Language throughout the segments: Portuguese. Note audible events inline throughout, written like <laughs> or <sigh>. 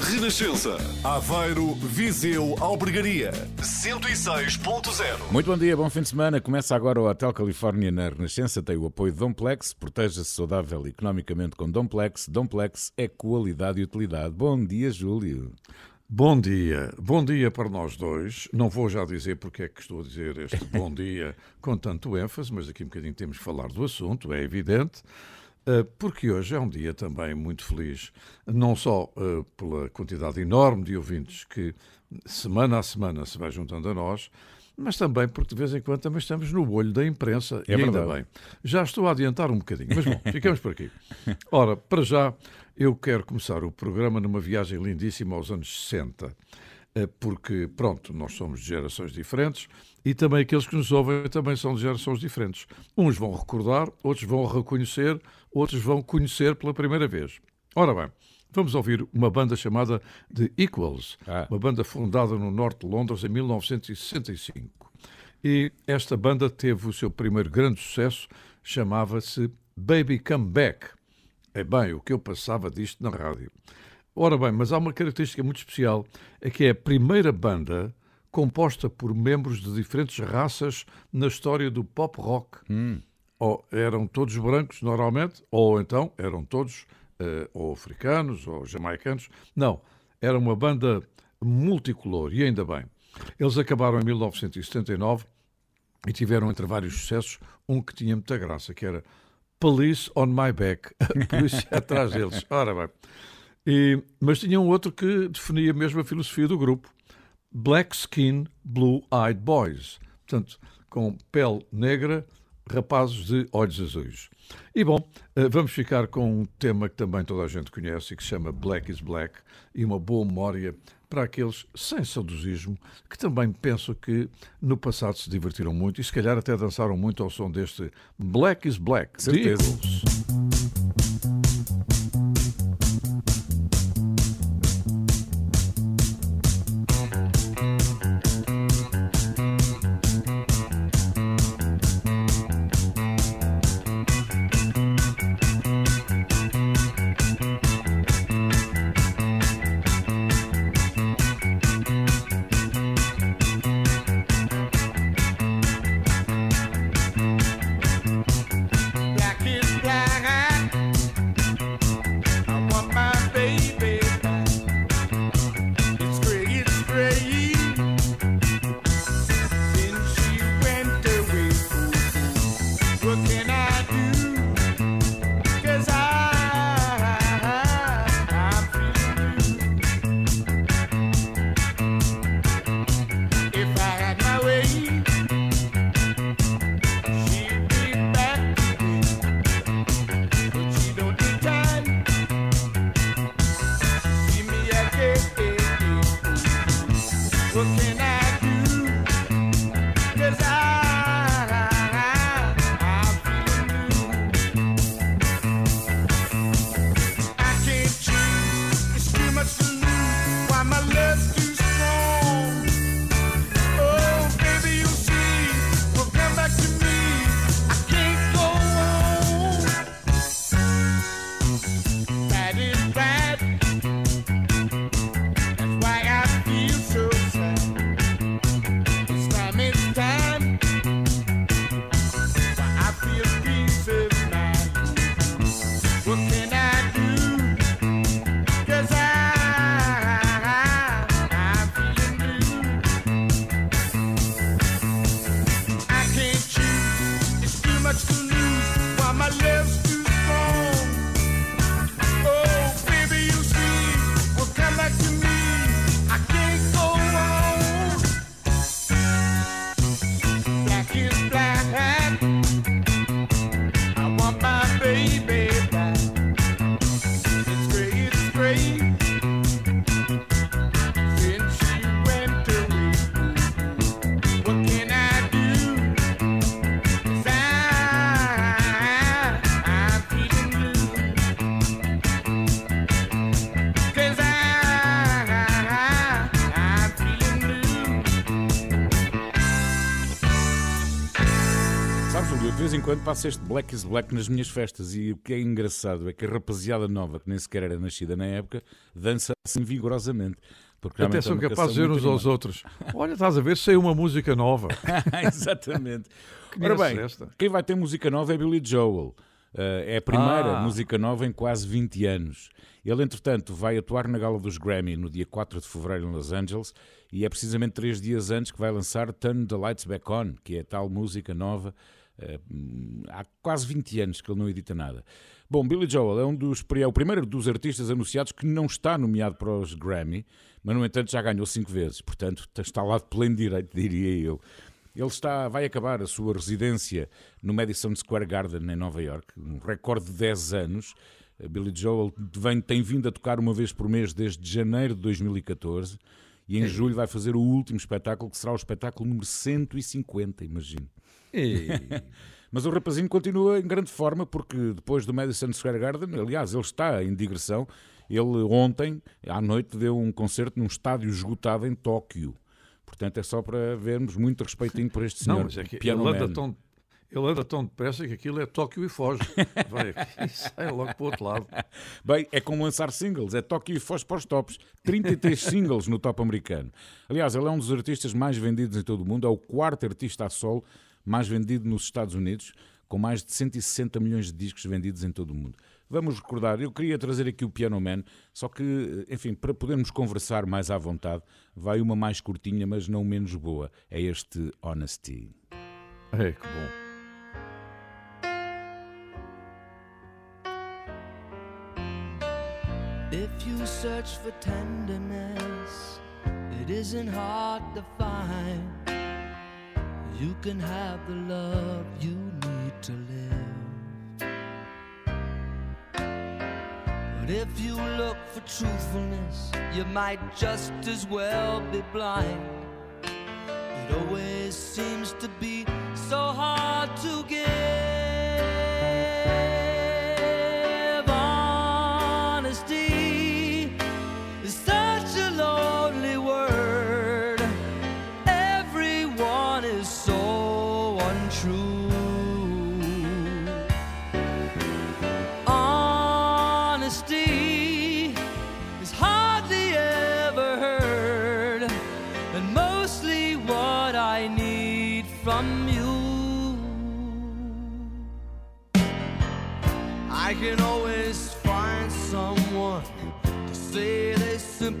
Renascença. Aveiro, Viseu, Albergaria. 106.0. Muito bom dia, bom fim de semana. Começa agora o Hotel Califórnia na Renascença. Tem o apoio de Domplex. Proteja-se saudável economicamente com Domplex. Domplex é qualidade e utilidade. Bom dia, Júlio. Bom dia, bom dia para nós dois. Não vou já dizer porque é que estou a dizer este bom <laughs> dia com tanto ênfase, mas daqui um bocadinho temos que falar do assunto, é evidente. Eh, porque hoje é um dia também muito feliz, não só eh, pela quantidade enorme de ouvintes que semana a semana se vai juntando a nós, mas também porque de vez em quando também estamos no olho da imprensa, é e ainda bem. Já estou a adiantar um bocadinho, mas bom, <laughs> ficamos por aqui. Ora, para já, eu quero começar o programa numa viagem lindíssima aos anos 60 eh, porque, pronto, nós somos de gerações diferentes e também aqueles que nos ouvem também são de gerações diferentes. Uns vão recordar, outros vão reconhecer, outros vão conhecer pela primeira vez. Ora bem, vamos ouvir uma banda chamada The Equals, ah. uma banda fundada no norte de Londres em 1965. E esta banda teve o seu primeiro grande sucesso, chamava-se Baby Come Back. É bem, o que eu passava disto na rádio. Ora bem, mas há uma característica muito especial, é que é a primeira banda composta por membros de diferentes raças na história do pop rock. Hum. Ou eram todos brancos, normalmente, ou então eram todos uh, ou africanos ou jamaicanos. Não, era uma banda multicolor, e ainda bem. Eles acabaram em 1979 e tiveram entre vários sucessos um que tinha muita graça, que era Police on My Back, <laughs> polícia atrás deles. Ora bem. E, mas tinha um outro que definia mesmo a filosofia do grupo: Black Skin, Blue Eyed Boys. Portanto, com pele negra, rapazes de olhos azuis. E bom, eh, vamos ficar com um tema que também toda a gente conhece e que se chama Black is Black e uma boa memória para aqueles sem saudosismo que também pensam que no passado se divertiram muito e se calhar até dançaram muito ao som deste Black is Black. Certeza. black quando passo este Black is Black nas minhas festas e o que é engraçado é que a rapaziada nova, que nem sequer era nascida na época, dança assim vigorosamente. Porque Até são capazes de dizer uns aos outros: Olha, estás a ver, sei uma música nova. <laughs> Exatamente. Ora bem, esta. quem vai ter música nova é Billy Joel. Uh, é a primeira ah. música nova em quase 20 anos. Ele, entretanto, vai atuar na gala dos Grammy no dia 4 de fevereiro em Los Angeles e é precisamente três dias antes que vai lançar Turn the Lights Back On, que é a tal música nova. Uh, há quase 20 anos que ele não edita nada. Bom, Billy Joel é, um dos, é o primeiro dos artistas anunciados que não está nomeado para os Grammy, mas no entanto já ganhou cinco vezes, portanto está lá de pleno direito, <laughs> diria eu. Ele está, vai acabar a sua residência no Madison Square Garden, em Nova York, um recorde de 10 anos. Billy Joel vem, tem vindo a tocar uma vez por mês desde janeiro de 2014 e em julho vai fazer o último espetáculo, que será o espetáculo número 150, imagino. <laughs> Mas o rapazinho continua em grande forma, porque depois do Madison Square Garden, aliás, ele está em digressão. Ele ontem, à noite, deu um concerto num estádio esgotado em Tóquio. Portanto, é só para vermos muito respeitinho por este senhor. Não, mas é que ele anda, tão, ele anda tão depressa que aquilo é Tóquio e foge. <laughs> Vai e sai logo para o outro lado. Bem, é como lançar singles, é Tóquio e foge para os tops. 33 <laughs> singles no top americano. Aliás, ele é um dos artistas mais vendidos em todo o mundo, é o quarto artista a solo mais vendido nos Estados Unidos, com mais de 160 milhões de discos vendidos em todo o mundo. Vamos recordar, eu queria trazer aqui o Piano Man, só que, enfim, para podermos conversar mais à vontade, vai uma mais curtinha, mas não menos boa. É este Honesty. É, que bom. If you search for tenderness, it isn't hard to find. You can have the love you need to live. But if you look for truthfulness, you might just as well be blind. It always seems to be so hard to give.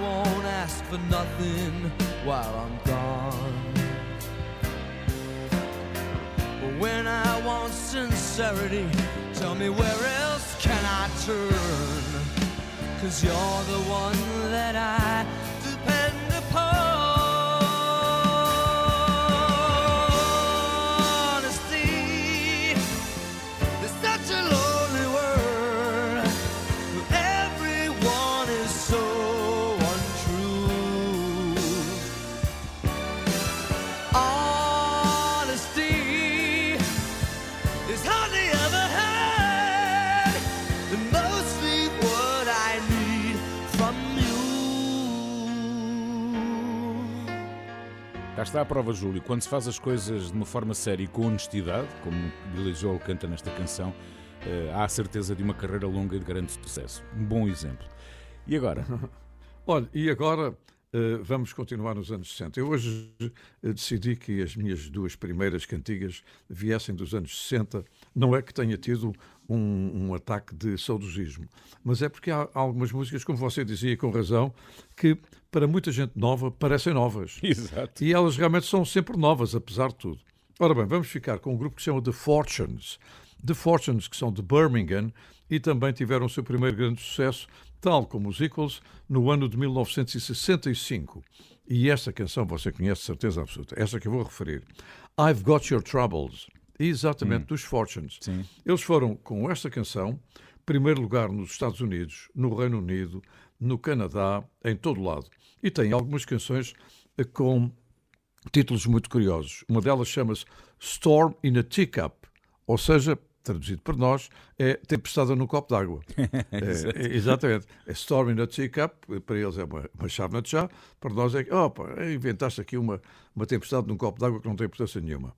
Won't ask for nothing while I'm gone. But when I want sincerity, tell me where else can I turn? Cause you're the one that I Cá está a prova, Júlio. Quando se faz as coisas de uma forma séria e com honestidade, como Billy Joel canta nesta canção, uh, há a certeza de uma carreira longa e de grande sucesso. Um bom exemplo. E agora? <laughs> Olha, e agora uh, vamos continuar nos anos 60. Eu hoje uh, decidi que as minhas duas primeiras cantigas viessem dos anos 60. Não é que tenha tido um, um, ataque de saudosismo, mas é porque há algumas músicas, como você dizia com razão, que para muita gente nova parecem novas. <laughs> Exato. E elas realmente são sempre novas, apesar de tudo. Ora bem, vamos ficar com um grupo que se chama The Fortunes. The Fortunes, que são de Birmingham e também tiveram o seu primeiro grande sucesso, tal como os Equals, no ano de 1965. E esta canção você conhece de certeza absoluta, esta que eu vou referir. I've Got Your Troubles, exatamente hum. dos Fortunes. Sim. Eles foram com esta canção, primeiro lugar nos Estados Unidos, no Reino Unido, no Canadá, em todo lado. E tem algumas canções eh, com títulos muito curiosos. Uma delas chama-se Storm in a Teacup, ou seja, traduzido por nós, é tempestade num copo d'água. <laughs> é, é, exatamente. É storm in a teacup, para eles é uma, uma chávena de chá, para nós é que, opa, inventaste aqui uma, uma tempestade num copo d'água que não tem importância nenhuma.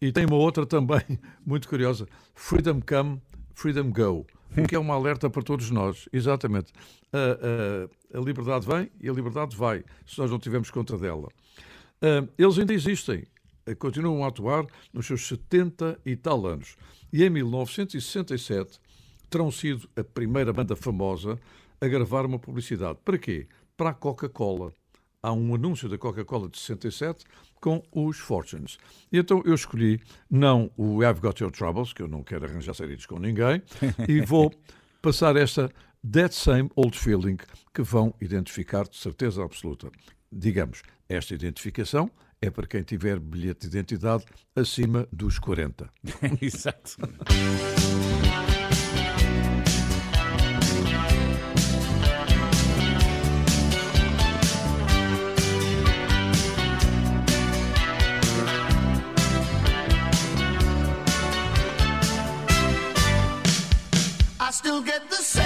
E tem uma outra também <laughs> muito curiosa, Freedom Come, Freedom Go, que é uma alerta para todos nós. Exatamente. A, a, a liberdade vem e a liberdade vai, se nós não tivermos conta dela. Eles ainda existem, continuam a atuar nos seus 70 e tal anos. E em 1967 terão sido a primeira banda famosa a gravar uma publicidade. Para quê? Para a Coca-Cola. Há um anúncio da Coca-Cola de 67 com os Fortunes. E então eu escolhi não o I've Got Your Troubles, que eu não quero arranjar saídas com ninguém, e vou <laughs> passar esta That Same Old Feeling que vão identificar de certeza absoluta. Digamos, esta identificação é para quem tiver bilhete de identidade acima dos 40. <laughs> Exato. I still get the same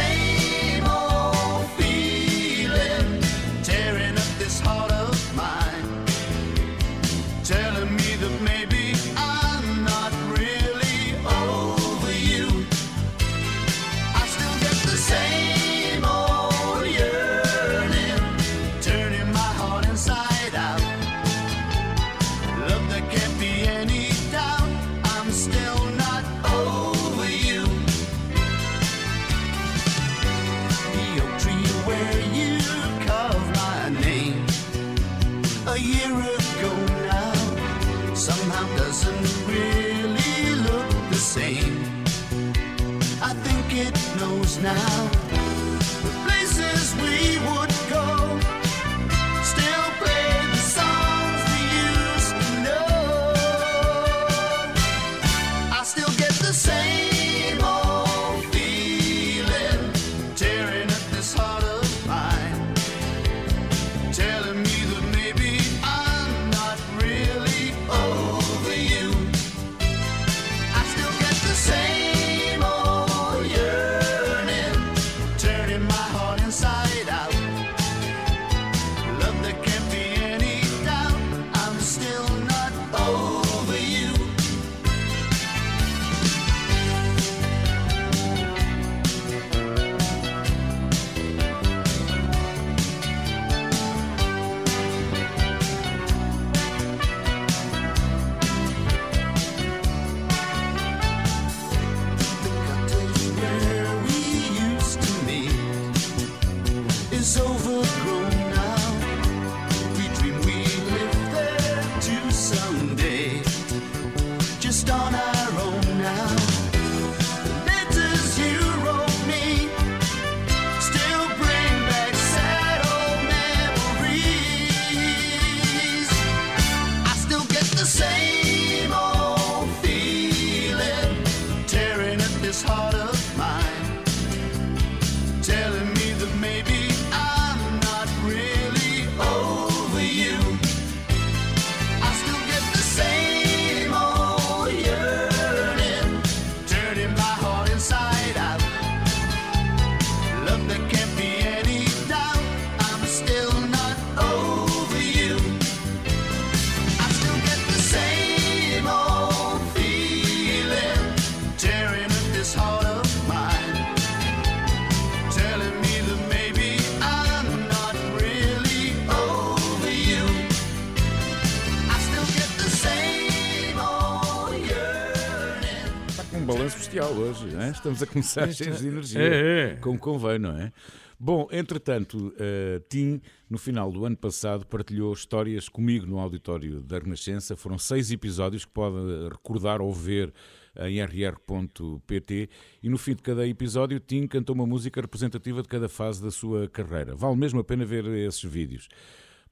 estamos a começar cheios de energia, é, é. como convém, não é? Bom, entretanto, uh, Tim, no final do ano passado, partilhou histórias comigo no auditório da Renascença. Foram seis episódios que pode recordar ou ver em rr.pt e no fim de cada episódio Tim cantou uma música representativa de cada fase da sua carreira. Vale mesmo a pena ver esses vídeos.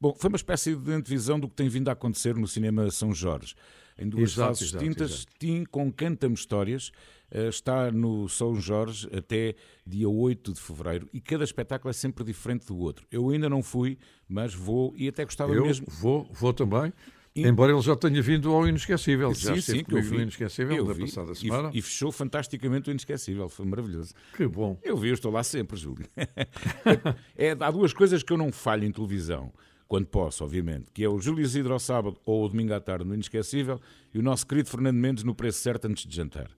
Bom, foi uma espécie de antevisão do que tem vindo a acontecer no cinema São Jorge. Em duas exato, fases exato, distintas, exato. Tim com Canta-me Histórias está no São Jorge até dia 8 de fevereiro e cada espetáculo é sempre diferente do outro. Eu ainda não fui, mas vou e até gostava eu mesmo. Vou, vou também. Embora ele já tenha vindo ao Inesquecível. Sim, já sim, que eu vi. no Inesquecível eu da vi. passada semana. E, e, fechou fantasticamente o Inesquecível. Foi maravilhoso. Que bom. Eu vi, eu estou lá sempre, Júlio. <laughs> é, há duas coisas que eu não falho em televisão quando posso, obviamente, que é o Júlio Isidro ao sábado ou o domingo à tarde no Inesquecível e o nosso querido Fernando Mendes no Preço Certo antes de jantar.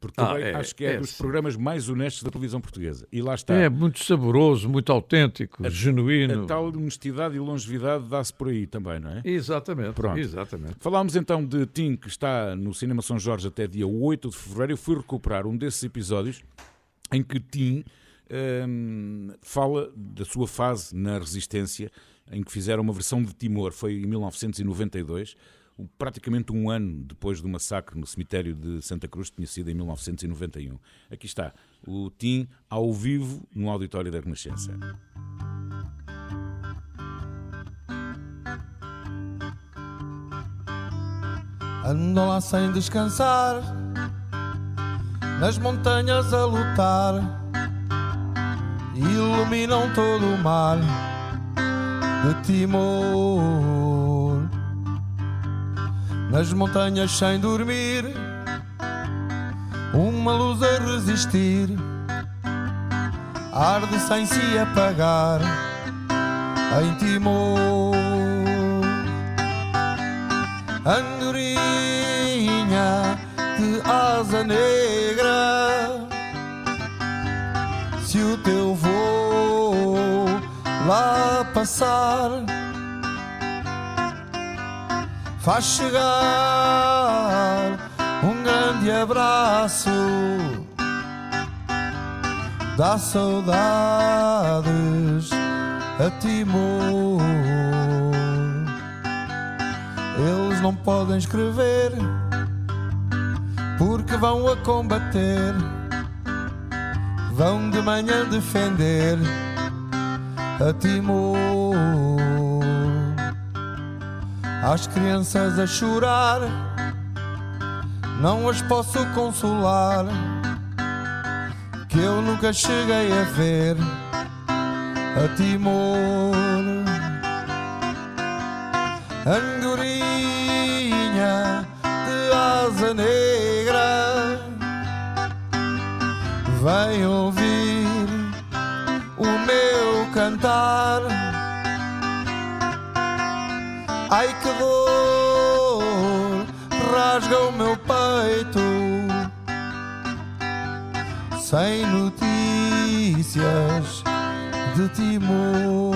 Porque ah, é, acho que é, é dos programas mais honestos da televisão portuguesa. E lá está. É muito saboroso, muito autêntico, a, genuíno. A tal honestidade e longevidade dá-se por aí também, não é? Exatamente. Pronto. Exatamente. Falámos então de Tim, que está no Cinema São Jorge até dia 8 de fevereiro. Eu fui recuperar um desses episódios em que Tim hum, fala da sua fase na Resistência em que fizeram uma versão de Timor, foi em 1992, praticamente um ano depois do massacre no cemitério de Santa Cruz, que tinha sido em 1991. Aqui está, o Tim ao vivo no auditório da Renascença. Andam lá sem descansar, nas montanhas a lutar, iluminam todo o mar de Timor. Nas montanhas sem dormir, uma luz a resistir, arde sem se apagar em Timor. Andorinha de asa negra, se o teu voo lá passar faz chegar um grande abraço dá saudades a Timor eles não podem escrever porque vão a combater vão de manhã defender a Timor. As crianças a chorar, não as posso consolar, que eu nunca cheguei a ver a Timor. Andorinha de asa negra, vem ouvir o meu cantar. Ai que dor rasga o meu peito sem notícias de Timor.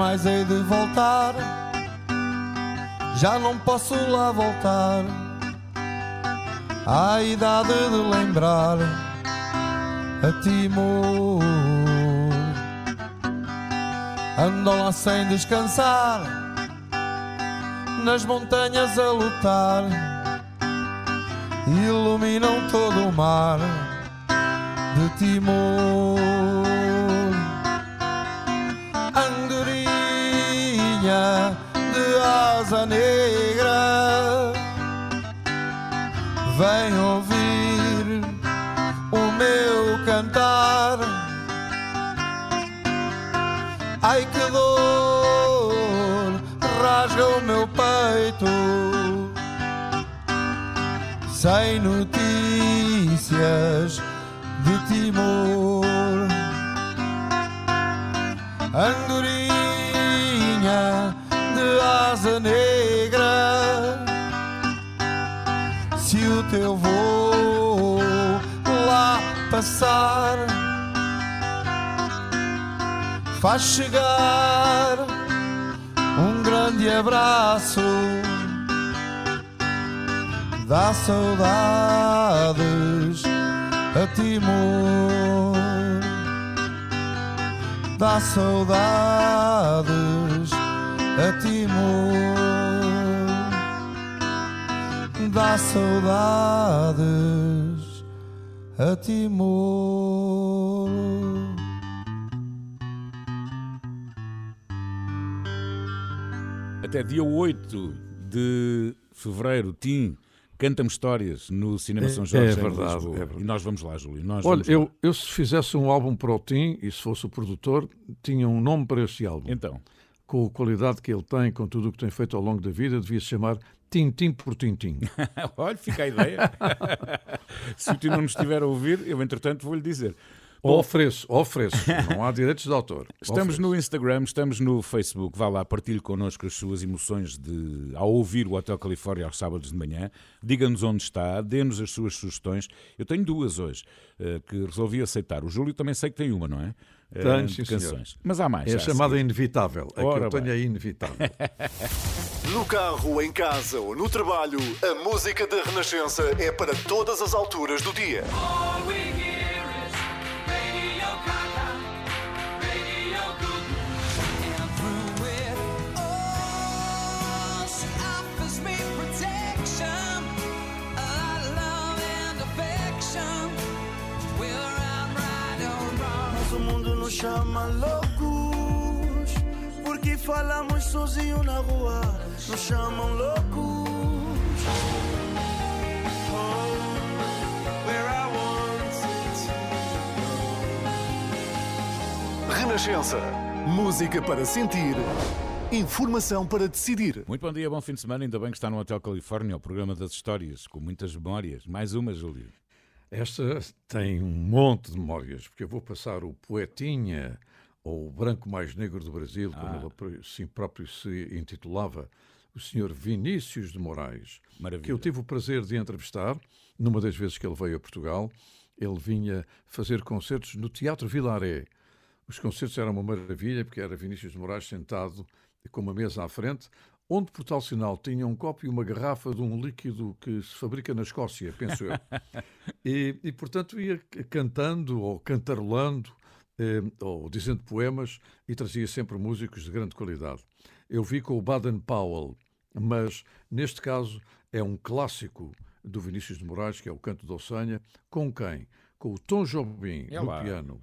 Mais hei de voltar. Já não posso lá voltar. À idade de lembrar a Timor. Andam lá sem descansar, nas montanhas a lutar. Iluminam todo o mar de Timor. Asa negra, vem ouvir o meu cantar. Ai que dor rasga o meu peito, sem notícias de Timor. Andorinha noite eu vou lá passar. Faz chegar um grande abraço. Dá saudades a Timor. Dá saudades a Timor dá saudades a Timor. Até dia 8 de fevereiro, Tim canta-me histórias no Cinema São Jorge. É, é, verdade, é verdade, E nós vamos lá, Júlio. Nós Olha, eu, eu se fizesse um álbum para o Tim e se fosse o produtor, tinha um nome para esse álbum. Então. Com a qualidade que ele tem, com tudo o que tem feito ao longo da vida, devia se chamar Tintim por tintim. <laughs> Olha, fica a ideia. <laughs> Se o tio não estiver a ouvir, eu entretanto vou-lhe dizer. Bom, ofereço, ofereço. Não há direitos de autor. <laughs> Estamos ofereço. no Instagram, estamos no Facebook. Vá lá, partilhe connosco as suas emoções de, ao ouvir o Hotel Califórnia aos sábados de manhã. Diga-nos onde está, dê-nos as suas sugestões. Eu tenho duas hoje uh, que resolvi aceitar. O Júlio também sei que tem uma, não é? Eh, tenho, sim, canções. Senhor. Mas há mais. É a chamada inevitável. A Ora que eu tenho é inevitável. <laughs> no carro, em casa ou no trabalho, a música da Renascença é para todas as alturas do dia. Chama loucos porque falamos sozinho na rua. Nos chamam loucos. Renascença. Música para sentir. Informação para decidir. Muito bom dia, bom fim de semana. Ainda bem que está no Hotel Califórnia, o programa das histórias, com muitas memórias. Mais uma, Júlio. Esta tem um monte de memórias, porque eu vou passar o Poetinha, ou o Branco Mais Negro do Brasil, como ah. ele assim próprio se intitulava, o senhor Vinícius de Moraes, Maravilha. que eu tive o prazer de entrevistar, numa das vezes que ele veio a Portugal. Ele vinha fazer concertos no Teatro Vilaré. Os concertos eram uma maravilha, porque era Vinícius de Moraes sentado com uma mesa à frente, onde por tal sinal tinha um copo e uma garrafa de um líquido que se fabrica na Escócia, penso eu. <laughs> e, e, portanto, ia cantando ou cantarolando eh, ou dizendo poemas e trazia sempre músicos de grande qualidade. Eu vi com o Baden Powell, mas neste caso é um clássico do Vinícius de Moraes, que é o Canto da Ossanha, com quem? Com o Tom Jobim no piano,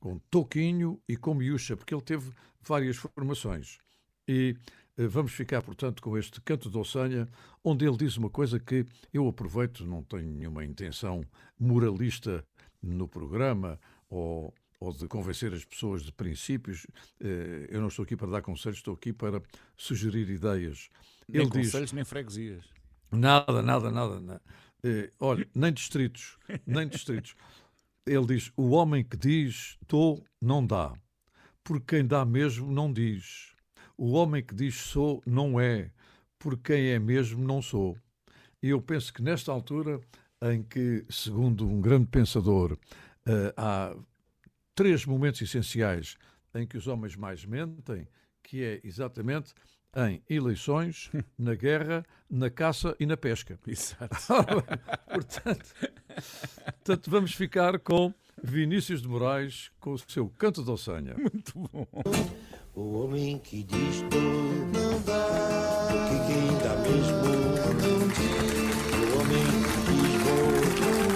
com Toquinho e com Miúcha, porque ele teve várias formações. E vamos ficar, portanto, com este canto de Ossanha, onde ele diz uma coisa que eu aproveito, não tenho nenhuma intenção moralista no programa ou, ou de convencer as pessoas de princípios. Eh, eu não estou aqui para dar conselhos, estou aqui para sugerir ideias. Nem ele conselhos, diz, nem freguesias. Nada, nada, nada. nada. Eh, olha, nem distritos, nem distritos. Ele diz: o homem que diz dou, não dá, porque quem dá mesmo não diz. O homem que diz sou não é, porque quem é mesmo não sou. E eu penso que nesta altura, em que, segundo um grande pensador, uh, há três momentos essenciais em que os homens mais mentem, que é exatamente em eleições, <laughs> na guerra, na caça e na pesca. Exato. <laughs> portanto, portanto, vamos ficar com Vinícius de Moraes com o seu canto de ossanha. Muito bom. O homem que diz tô não dá, que quem dá mesmo não diz. O homem que diz vou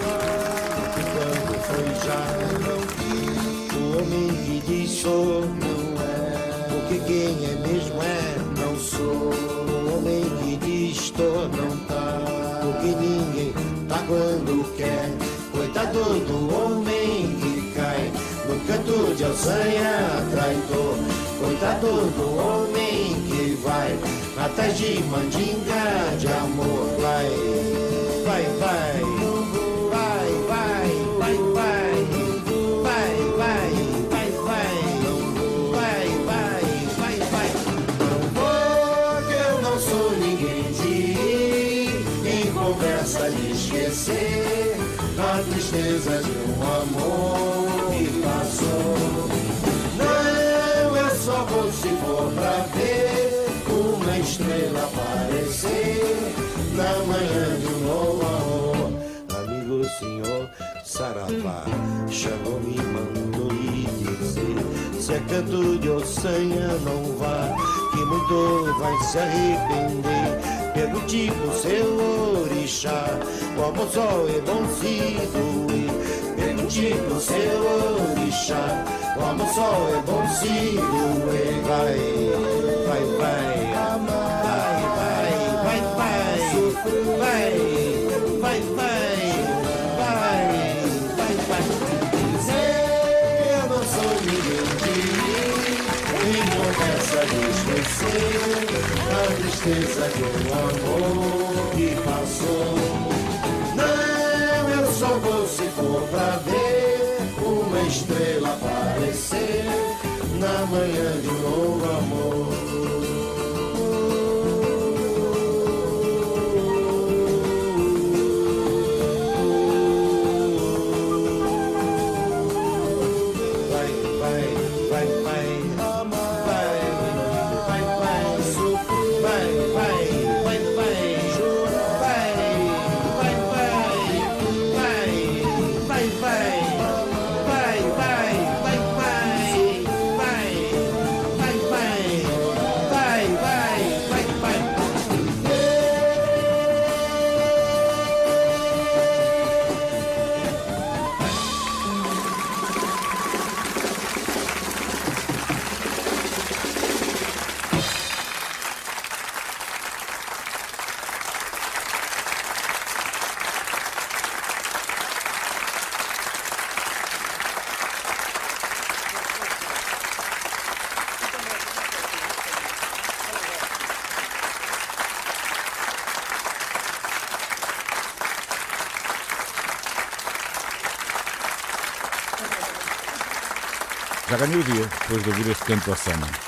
dá, que quando foi já não quis. O homem que diz sou não é, porque quem é mesmo é não sou. O homem que diz tô não tá, porque ninguém tá quando quer. Coitado do homem que cai no canto de alçanha traidor. Coitado do homem que vai atrás de mandinga de amor. Vai, saravá. Xangô me mandou lhe dizer: se é canto de ossanha, não vá, que muito vai se arrepender. Pergunte pro seu orixá, como sol é bom se doer. Pergunte pro seu orixá, como sol é bom se doer. Vai, vai, vai, vai, vai, vai, vai, vai, vai, vai. vai. A tristeza de um amor que passou. Não, eu só vou se for pra ver uma estrela aparecer na manhã de um novo amor.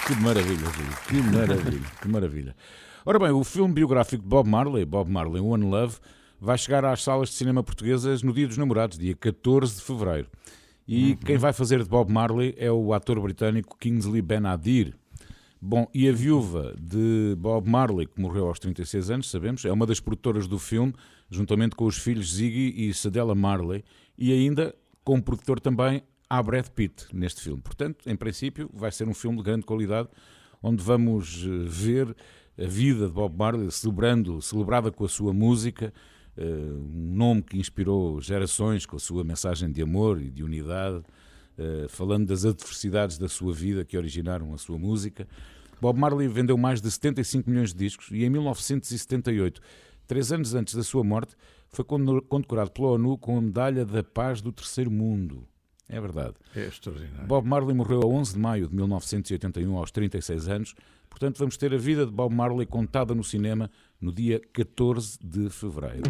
Que maravilha, Júlio. Que maravilha, que maravilha. Ora bem, o filme biográfico de Bob Marley, Bob Marley One Love, vai chegar às salas de cinema portuguesas no Dia dos Namorados, dia 14 de fevereiro. E quem vai fazer de Bob Marley é o ator britânico Kingsley Ben-Adir. Bom, e a viúva de Bob Marley, que morreu aos 36 anos, sabemos, é uma das produtoras do filme, juntamente com os filhos Ziggy e Sadella Marley, e ainda como produtor também há Brad Pitt neste filme. Portanto, em princípio, vai ser um filme de grande qualidade, onde vamos eh, ver a vida de Bob Marley celebrando, celebrada com a sua música, eh, um nome que inspirou gerações com a sua mensagem de amor e de unidade, eh, falando das adversidades da sua vida que originaram a sua música. Bob Marley vendeu mais de 75 milhões de discos e em 1978, três anos antes da sua morte, foi condecorado pela ONU com a Medalha da Paz do Terceiro Mundo. É verdade. É extraordinário. Bob Marley morreu a 11 de maio de 1981, aos 36 anos. Portanto, vamos ter a vida de Bob Marley contada no cinema no dia 14 de fevereiro.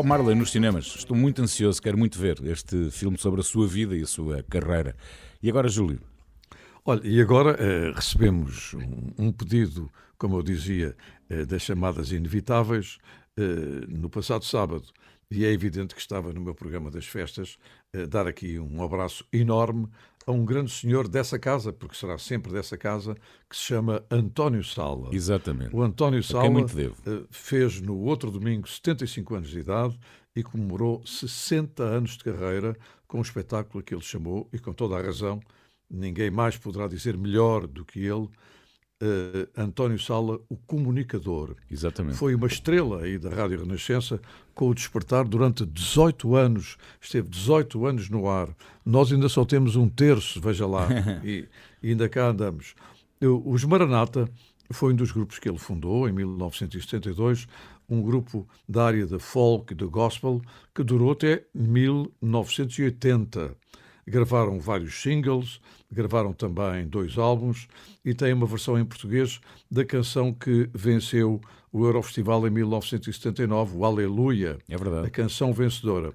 Bob Marley nos cinemas. Estou muito ansioso, quero muito ver este filme sobre a sua vida e a sua carreira. E agora, Júlio? Olha, e agora eh, recebemos um, um, pedido, como eu dizia, eh, das chamadas inevitáveis. Eh, no passado sábado, e é evidente que estava no meu programa das festas, dar aqui um abraço enorme a um grande senhor dessa casa, porque será sempre dessa casa, que se chama António Sala. Exatamente. O António Sala eh, fez no outro domingo 75 anos de idade e comemorou 60 anos de carreira com um espetáculo que ele chamou, e com toda a razão, ninguém mais poderá dizer melhor do que ele, Uh, António Sala, o comunicador. Exatamente. Foi uma estrela aí da Rádio Renascença com o despertar durante 18 anos. Esteve 18 anos no ar. Nós ainda só temos um terço, veja lá, e, <laughs> e ainda cá andamos. Eu, os Maranata foi um dos grupos que ele fundou em 1972, um grupo da área da folk e do gospel que durou até 1980. Gravaram vários singles, gravaram também dois álbuns e têm uma versão em português da canção que venceu o Eurofestival em 1979, o Aleluia. É verdade. A canção vencedora.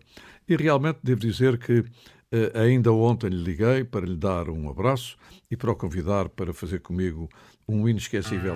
E realmente devo dizer que ainda ontem lhe liguei para lhe dar um abraço e para o convidar para fazer comigo um inesquecível.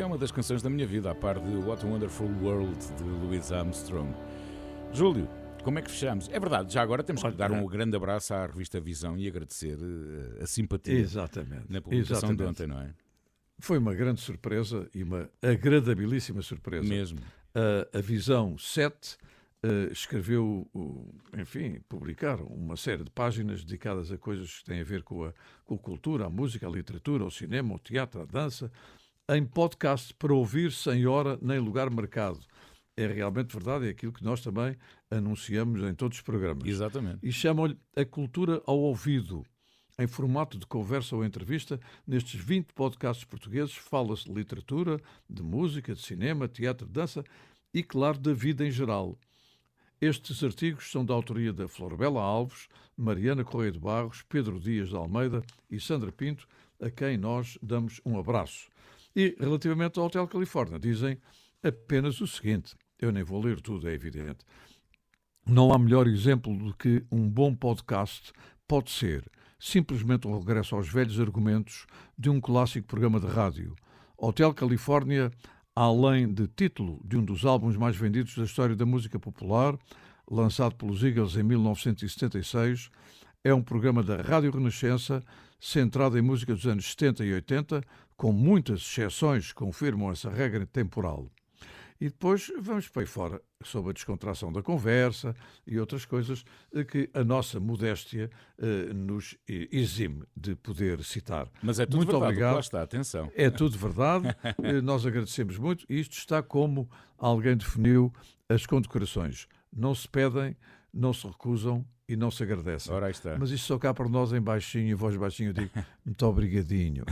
é uma das canções da minha vida, a par de What a Wonderful World de Louis Armstrong. Júlio, como é que fechamos? É verdade, já agora temos que dar um é. grande abraço à revista Visão e agradecer eh, a simpatia Exatamente. na publicação de Exatamente. ontem, não é? Foi uma grande surpresa e uma agradabilíssima surpresa. Mesmo. A, a Visão 7 eh, escreveu, enfim, publicaram uma série de páginas dedicadas a coisas que têm a ver com a, com a cultura, a música, a literatura, o cinema, o teatro, a dança, em podcast para ouvir sem hora nem lugar marcado. É realmente verdade, é aquilo que nós também anunciamos em todos os programas. Exatamente. E chamam-lhe a cultura ao ouvido. em formato de conversa ou entrevista, nestes 20 podcasts portugueses fala-se de literatura, de música, de cinema, teatro, dança e, claro, da vida em geral. Estes artigos são da autoria da Florbela Alves, Mariana Correia de Barros, Pedro Dias de Almeida e Sandra Pinto, a quem nós damos um abraço. E, relativamente ao Hotel Califórnia, dizem apenas o seguinte: eu nem vou ler tudo, é evidente. Não há melhor exemplo do que um bom podcast pode ser simplesmente um regresso aos velhos argumentos de um clássico programa de rádio. Hotel Califórnia, além de título de um dos álbuns mais vendidos da história da música popular, lançado pelos Eagles em 1976, é um programa da Rádio Renascença centrado em música dos anos 70 e 80, com muitas exceções que confirmam essa regra temporal. E depois vamos para aí fora sobre a descontração da conversa e outras coisas que a nossa modéstia eh, nos exime de poder citar. Mas é tudo muito verdade, obrigado. lá está, atenção. É tudo verdade, <laughs> eh, nós agradecemos muito. Isto está como alguém definiu as condecorações. Não se pedem, não se recusam e não se agradecem. Ora, está. Mas isto só cá para nós em baixinho, em voz baixinho, eu digo <laughs> muito obrigadinho.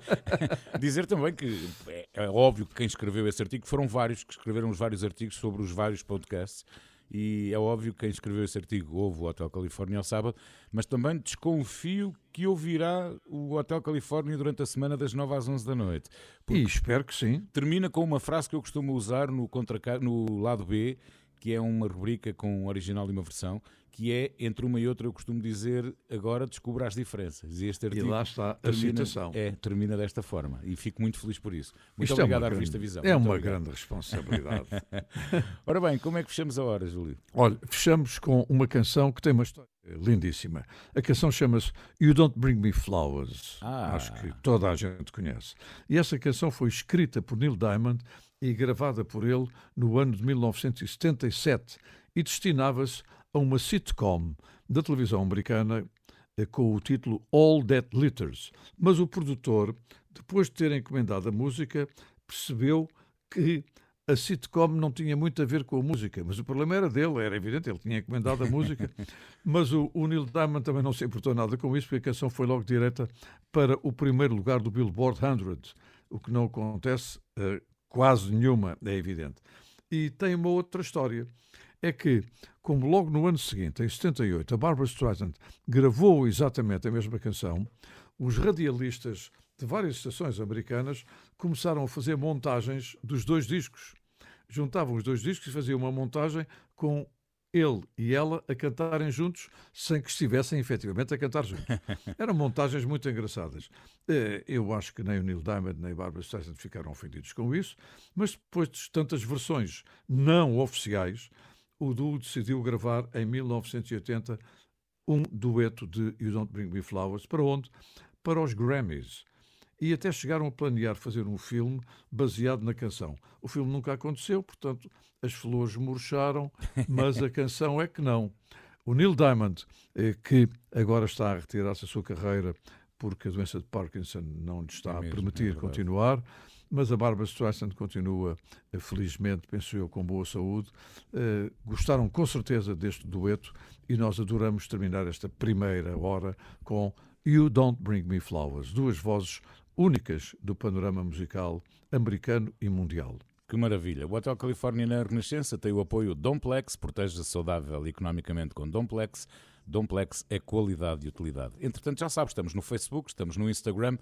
<laughs> Dizer também que é, é óbvio que quem escreveu esse artigo foram vários que escreveram os vários artigos sobre os vários podcasts. E é óbvio que quem escreveu esse artigo ouve o Hotel Califórnia ao sábado, mas também desconfio que ouvirá o Hotel Califórnia durante a semana das 9 às 11 da noite. E espero que sim. Termina com uma frase que eu costumo usar no, contra, no lado B, que é uma rubrica com um original e uma versão, que é entre uma e outra eu costumo dizer agora descubra as diferenças. E este E artigo lá está a termina, citação. é, termina desta forma e fico muito feliz por isso. Muito Isto é obrigado uma à grande- revista Visão. É Muito uma obrigado. grande responsabilidade. <laughs> Ora bem, como é que fechamos a hora, Júlio? Olha, fechamos com uma canção que tem uma história lindíssima. A canção chama-se You Don't Bring Me Flowers. Ah. Acho que toda a gente conhece. E essa canção foi escrita por Neil Diamond e gravada por ele no ano de 1977 e destinava-se a uma sitcom da televisão americana eh, com o título All That Glitters. Mas o produtor, depois de ter encomendado a música, percebeu que a sitcom não tinha muito a ver com a música, mas o problema era dele, era evidente, ele tinha encomendado a música, <laughs> mas o, o Neil Diamond também não se importou nada com isso, porque a canção foi logo direta para o primeiro lugar do Billboard 100, o que não acontece eh, quase nenhuma, é evidente. E tem uma outra história, é que, como logo no ano seguinte, em 78, a Barbara Streisand gravou exatamente a mesma canção, os radialistas de várias estações americanas começaram a fazer montagens dos dois discos. Juntavam os dois discos e faziam uma montagem com ele e ela a cantarem juntos sem que estivessem efetivamente a cantar juntos. <laughs> Eram montagens muito engraçadas. Eh, Eu acho que nem o Neil Diamond nem a Barbara Streisand ficaram ofendidos com isso, mas depois de tantas versões não oficiais, o duo decidiu gravar em 1980 um dueto de You Don't Bring Me Flowers. Para onde? Para os Grammys. E até chegaram a planear fazer um filme baseado na canção. O filme nunca aconteceu, portanto, as flores murcharam, mas a <laughs> canção é que não. O Neil Diamond, eh, que agora está a retirar-se da sua carreira porque a doença de Parkinson não lhe está É mesmo, a é permitir verdade. continuar, mas a Barbara Streisand continua, eh, felizmente, penso eu, com boa saúde. Eh, gostaram com certeza deste dueto e nós adoramos terminar esta primeira hora com You Don't Bring Me Flowers, duas vozes únicas do panorama musical americano e mundial. Que maravilha. O Hotel Califórnia na Renascença tem o apoio Domplex, proteja saudável economicamente com Domplex. Domplex é qualidade e utilidade. Entretanto, já sabes, estamos no Facebook, estamos no Instagram,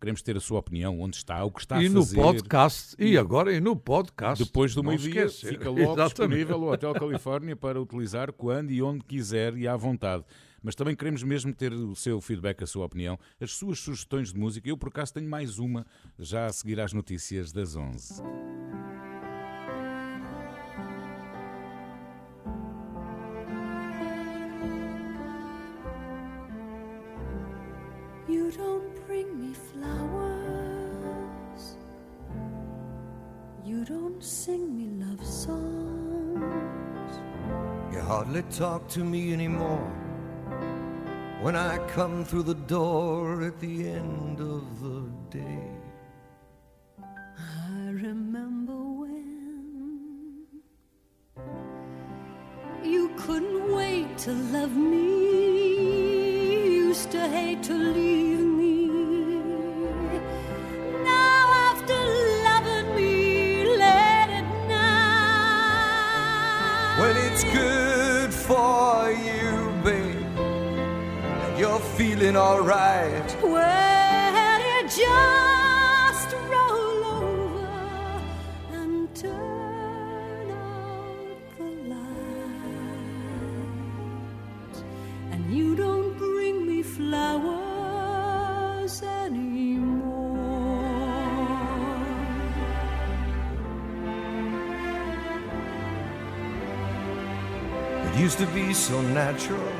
queremos ter a sua opinião, onde está, o que está e a no fazer. podcast, e agora e no podcast. Depois do meio-dia fica logo <laughs> Exatamente. disponível o Hotel Califórnia para utilizar quando e onde quiser e à vontade. Mas também queremos mesmo ter o seu feedback, a sua opinião, as suas sugestões de música. Eu, por acaso, tenho mais uma já a seguir às notícias das 11. You don't bring me flowers. You don't sing me love songs. You hardly talk to me anymore when I come through the door at the end of the day. I remember when you couldn't wait to love me. You used to hate to leave me. Now after loving me, let it now. When it's good feeling alright. Well, you just roll over and turn out the lights, and you don't bring me flowers anymore. It used to be so natural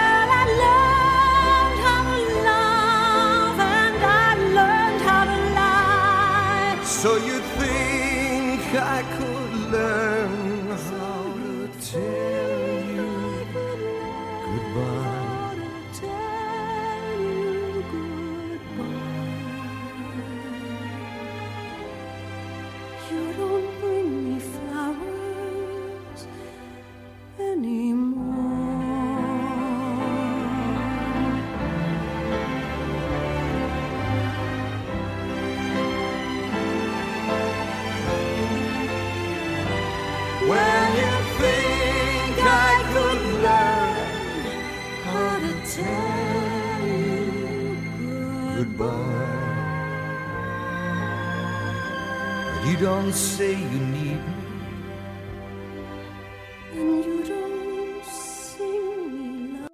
So you think I could learn don't say you need me. and you don't sing me love.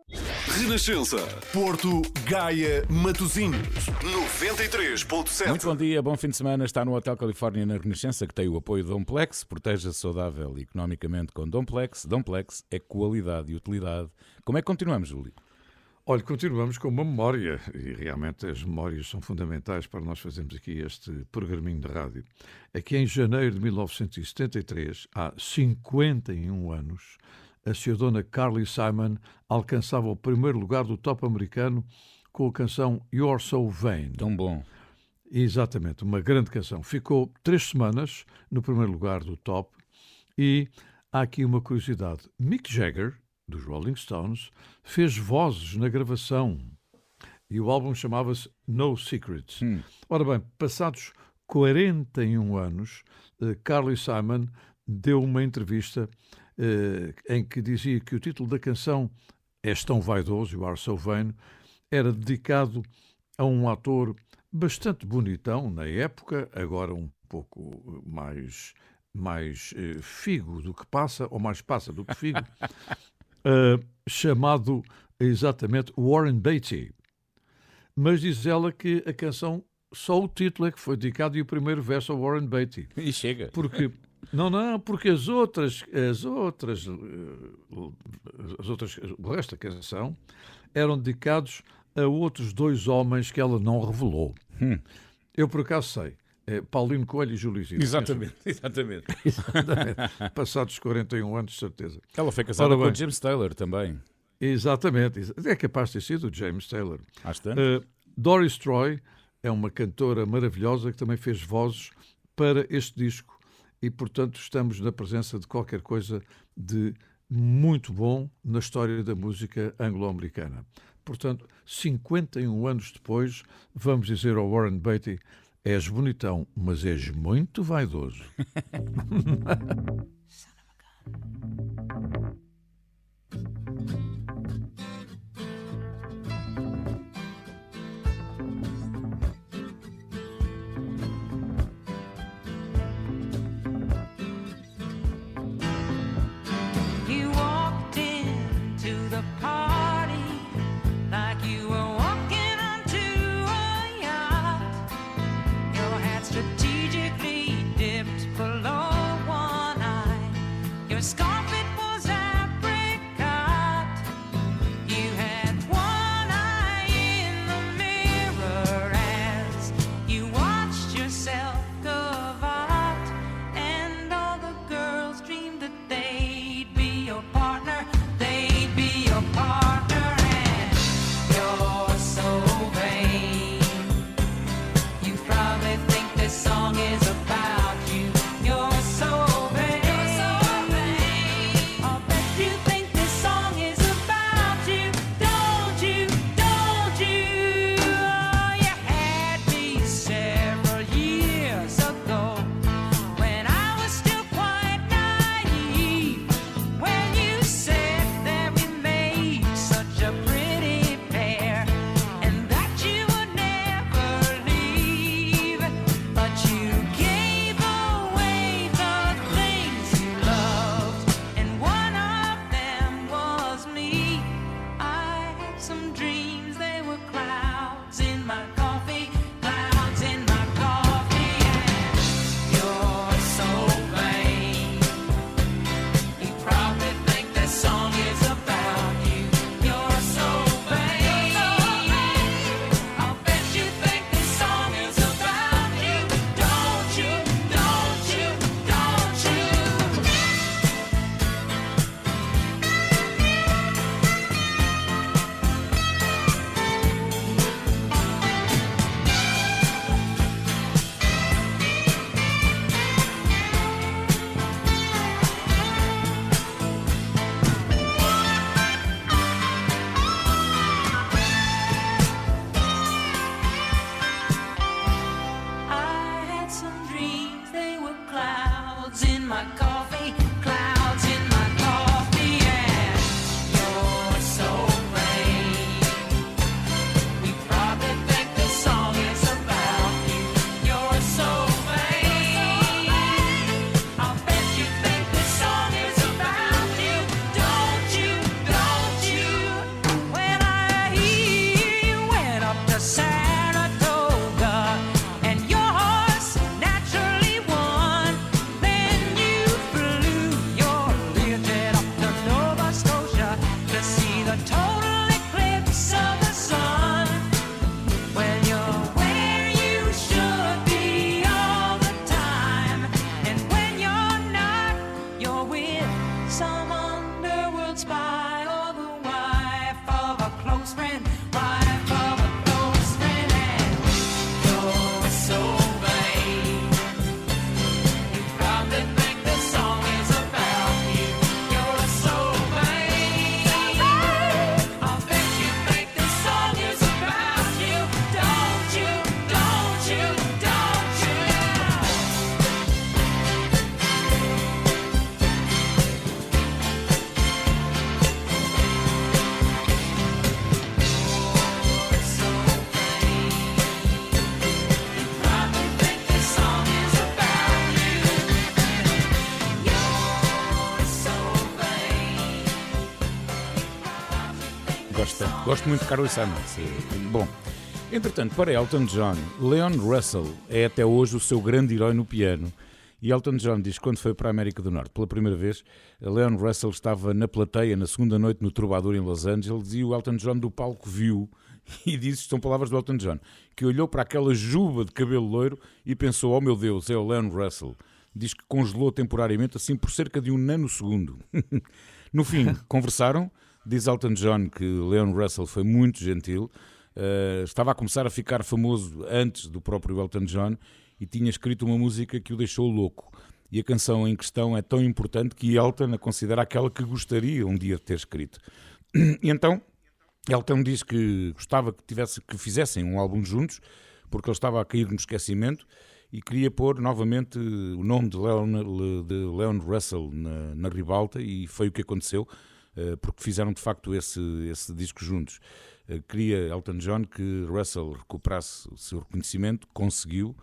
Renascença, Porto, Gaia, Matosinhos, 93.7. Muito bom dia, bom fim de semana. Está no Hotel Califórnia na Renascença, que tem o apoio de Domplex. Proteja-se saudável economicamente com Domplex. Domplex é qualidade e utilidade. Como é que continuamos, Júlio? Olha, continuamos com uma memória, e realmente as memórias são fundamentais para nós fazermos aqui este programinho de rádio. Aqui em janeiro de 1973, há 51 anos, a senhora Carly Simon alcançava o primeiro lugar do top americano com a canção You're So Vain. Tão bom. Exatamente, uma grande canção. Ficou três semanas no primeiro lugar do top e há aqui uma curiosidade. Mick Jagger, dos Rolling Stones, fez vozes na gravação e o álbum chamava-se No Secrets. Ora bem, passados 41 anos, eh, Carly Simon deu uma entrevista eh, em que dizia que o título da canção És tão vaidoso, You Are So Vain, era dedicado a um ator bastante bonitão na época, agora um pouco mais, mais eh, figo do que passa, ou mais passa do que figo, <laughs> eh, chamado exatamente Warren Beatty. Mas diz ela que a canção, só o título é que foi dedicado e o primeiro verso a Warren Beatty. <laughs> E chega. Porque não, não, porque as outras, as outras, eh, as outras, o resto da canção eram dedicados a outros dois homens que ela não revelou. Hum. Eu por acaso sei. É Paulino Coelho e Júlio Isidro. Exatamente, <laughs> exatamente. Exatamente. Passados 41 anos, de certeza. Ela foi casada Ora com o James Taylor também. Exatamente. É capaz de ter sido o James Taylor. Às tanto. Uh, Doris Troy é uma cantora maravilhosa que também fez vozes para este disco e, portanto, estamos na presença de qualquer coisa de muito bom na história da música anglo-americana. Portanto, 51 anos depois, vamos dizer ao Warren Beatty: és bonitão, mas és muito vaidoso. <laughs> <laughs> You Gosto muito de Carly Simons. Bom, entretanto, para Elton John, Leon Russell é até hoje o seu grande herói no piano. E Elton John diz que quando foi para a América do Norte pela primeira vez, Leon Russell estava na plateia na segunda noite no Troubadour em Los Angeles e o Elton John do palco viu <laughs> e disse, são palavras do Elton John, que olhou para aquela juba de cabelo loiro e pensou, oh meu Deus, é o Leon Russell. Diz que congelou temporariamente assim por cerca de um nanosegundo. <laughs> no fim, conversaram, diz Elton John que Leon Russell foi muito gentil, eh, estava a começar a ficar famoso antes do próprio Elton John e tinha escrito uma música que o deixou louco. E a canção em questão é tão importante que Elton a considera aquela que gostaria um dia de ter escrito. <clears throat> E então, Elton diz que gostava que, tivesse, que fizessem um álbum juntos, porque ele estava a cair no esquecimento e queria pôr novamente o nome de Leon, de Leon Russell na, na ribalta, e foi o que aconteceu, porque fizeram de facto esse, esse disco juntos. Eh, Queria Elton John que Russell recuperasse o seu reconhecimento, conseguiu,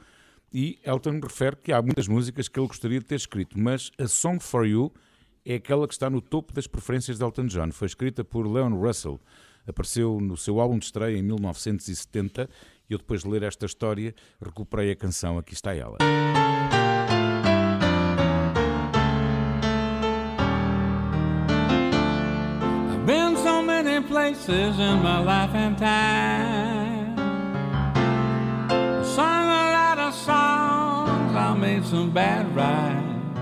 e Elton refere que há muitas músicas que ele gostaria de ter escrito, mas a Song for You é aquela que está no topo das preferências de Elton John. Foi escrita por Leon Russell, apareceu no seu álbum de estreia em 1970 e eu depois de ler esta história recuperei a canção, aqui está ela. In my life and time. Sung a lot of songs, I made some bad rhymes.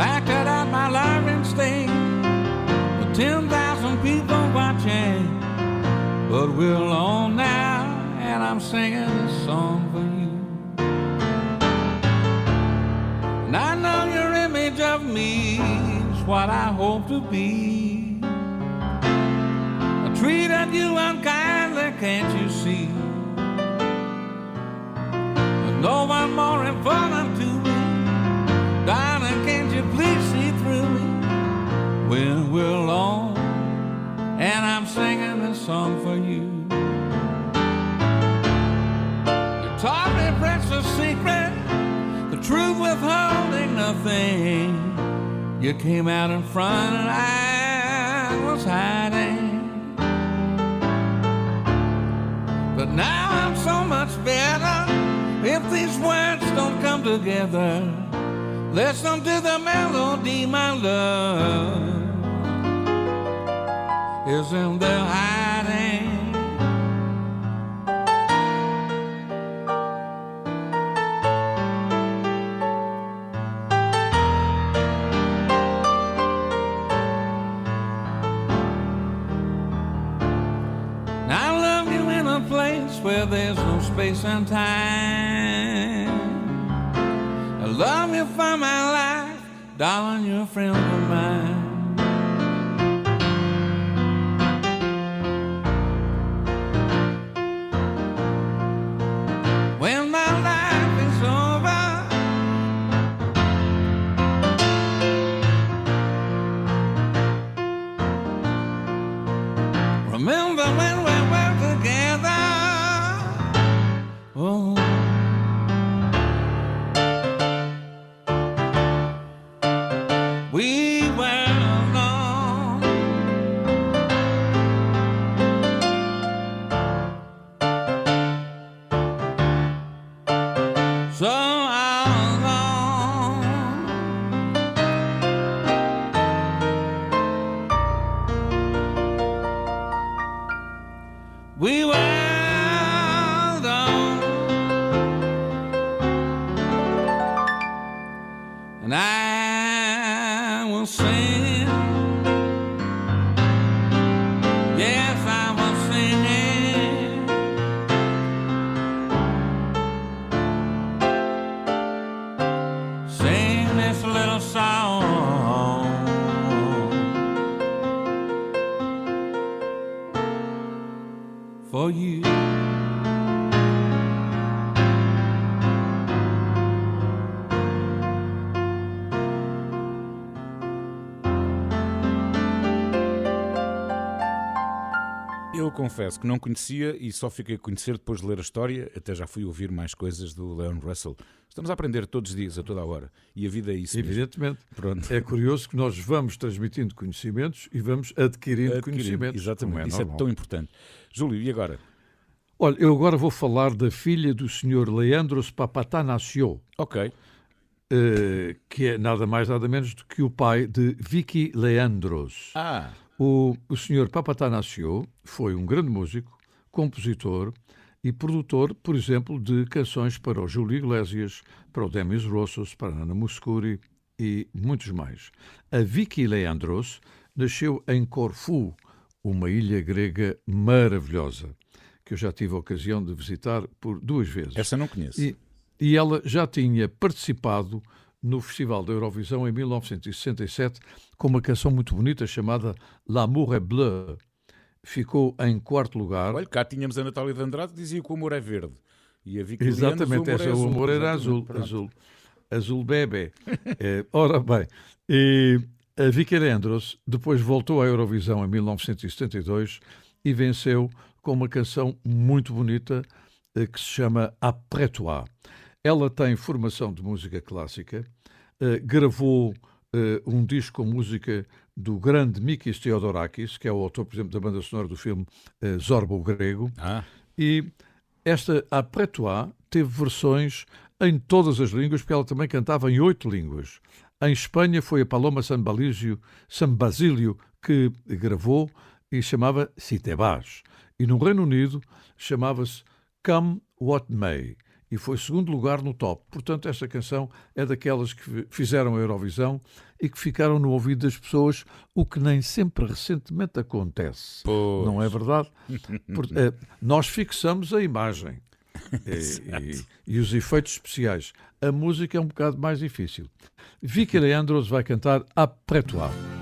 Acted out my life in state with 10,000 people watching. But we're alone now, and I'm singing this song for you. And I know your image of me is what I hope to be. Treated you unkindly, can't you see? No one more important to me. Darling, can't you please see through me? When we're alone, and I'm singing this song for you. You taught me precious secret, the truth withholding nothing. You came out in front and I was hiding. But now I'm so much better if these words don't come together. Listen to the melody, my love. Is in there hiding. Place where there's no space and time. I love you for my life, darling, you're a friend of mine. Confesso que não conhecia e só fiquei a conhecer depois de ler a história. Até já fui ouvir mais coisas do Leon Russell. Estamos a aprender todos os dias, a toda a hora. E a vida é isso. Evidentemente. Pronto. É curioso que nós vamos transmitindo conhecimentos e vamos adquirindo, Adquirindo, conhecimentos. Exatamente. é isso é tão importante. Júlio, e agora? Olha, eu agora vou falar da filha do senhor Leandros Papatanasio, Ok. eh, que é nada mais nada menos do que o pai de Vicky Leandros. Ah, O, o senhor Papatanasio foi um grande músico, compositor e produtor, por exemplo, de canções para o Júlio Iglesias, para o Demis Rossos, para a Ana Muscuri e muitos mais. A Vicky Leandros nasceu em Corfu, uma ilha grega maravilhosa, que eu já tive a ocasião de visitar por duas vezes. essa não conheço. E, e ela já tinha participado no Festival da Eurovisão em 1967 com uma canção muito bonita chamada L'amour est bleu. Ficou em quarto lugar. Olha, cá tínhamos a Natália de Andrade que dizia que o amor é verde. E a Vicky Exatamente, Leandros, essa, o amor era azul, azul, azul bebê. <laughs> Eh, ora bem, e a Vicky Leandros depois voltou à Eurovisão em 1972 e venceu com uma canção muito bonita eh, que se chama Après Toi. Ela tem formação de música clássica, eh, gravou eh, um disco com música do grande Mikis Theodorakis, que é o autor, por exemplo, da banda sonora do filme eh, Zorba o Grego, Ah, e esta Toi teve versões em todas as línguas, porque ela também cantava em oito línguas. Em Espanha foi a Paloma San Basílio, San Basílio que gravou e chamava Si te vas. E no Reino Unido chamava-se Come What May e foi segundo lugar no top. Portanto, esta canção é daquelas que fizeram a Eurovisão e que ficaram no ouvido das pessoas, o que nem sempre recentemente acontece. Pois. Não é verdade? Eh, nós fixamos a imagem <laughs> e, e- e os efeitos especiais. A música é um bocado mais difícil. Vicky Leandros vai cantar Après Toi.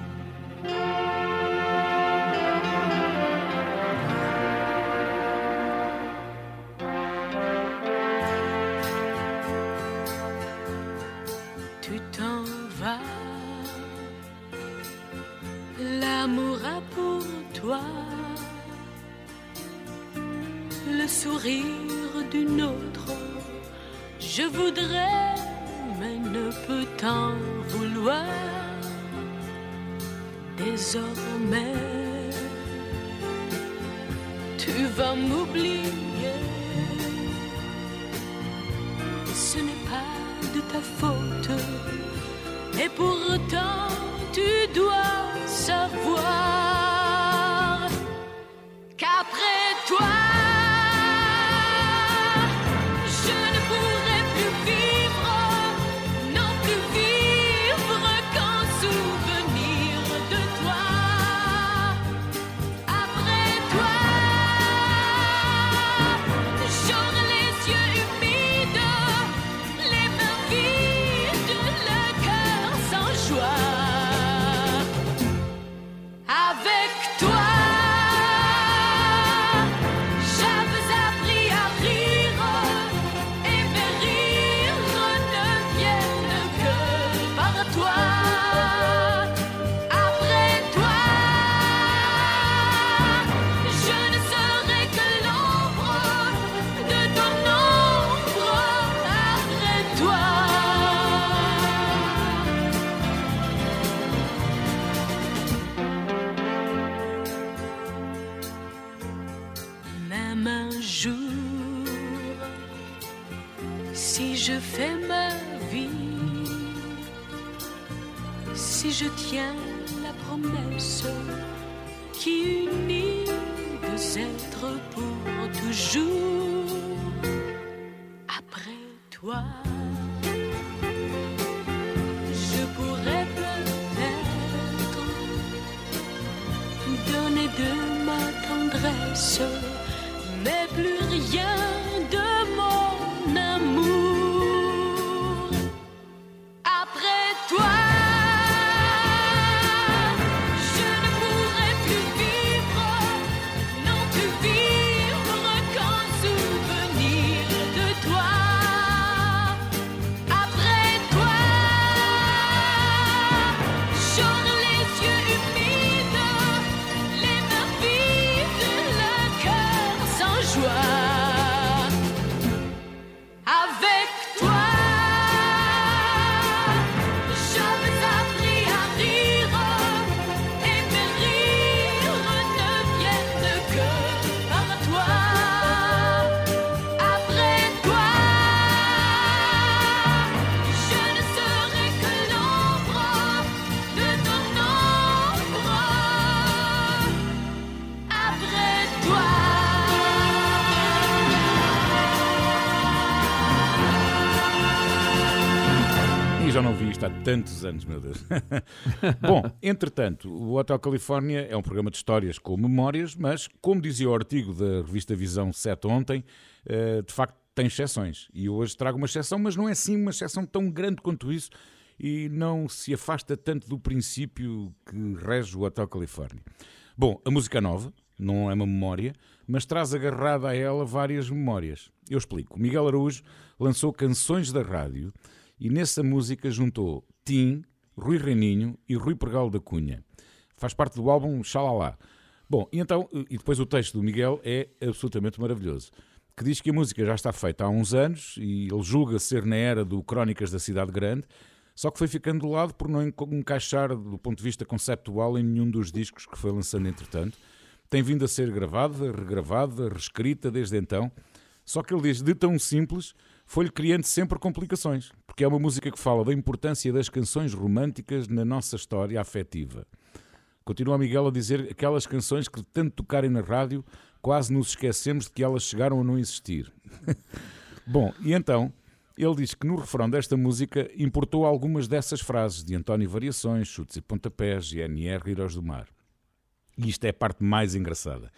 Donner de ma tendresse, mais plus rien tantos anos, meu Deus. <laughs> Bom, entretanto, o Hotel Califórnia é um programa de histórias com memórias, mas, como dizia o artigo da revista Visão 7 ontem, eh, de facto tem exceções. E hoje trago uma exceção, mas não é assim uma exceção tão grande quanto isso e não se afasta tanto do princípio que rege o Hotel Califórnia. Bom, a música nova, não é uma memória, mas traz agarrada a ela várias memórias. Eu explico. Miguel Araújo lançou canções da rádio e nessa música juntou Tim, Rui Reininho e Rui Pregal da Cunha. Faz parte do álbum Xalala. Bom, e então, e depois o texto do Miguel é absolutamente maravilhoso, que diz que a música já está feita há uns anos e ele julga ser na era do Crónicas da Cidade Grande, só que foi ficando de lado por não encaixar do ponto de vista conceptual em nenhum dos discos que foi lançando entretanto. Tem vindo a ser gravada, regravada, reescrita desde então. Só que ele diz, de tão simples, foi-lhe criando sempre complicações, porque é uma música que fala da importância das canções românticas na nossa história afetiva. Continua Miguel a dizer aquelas canções que tanto tocarem na rádio, quase nos esquecemos de que elas chegaram a não existir. <laughs> Bom, e então, ele diz que no refrão desta música importou algumas dessas frases de António Variações, Chutes e Pontapés, GNR, Heróis do Mar. E isto é a parte mais engraçada,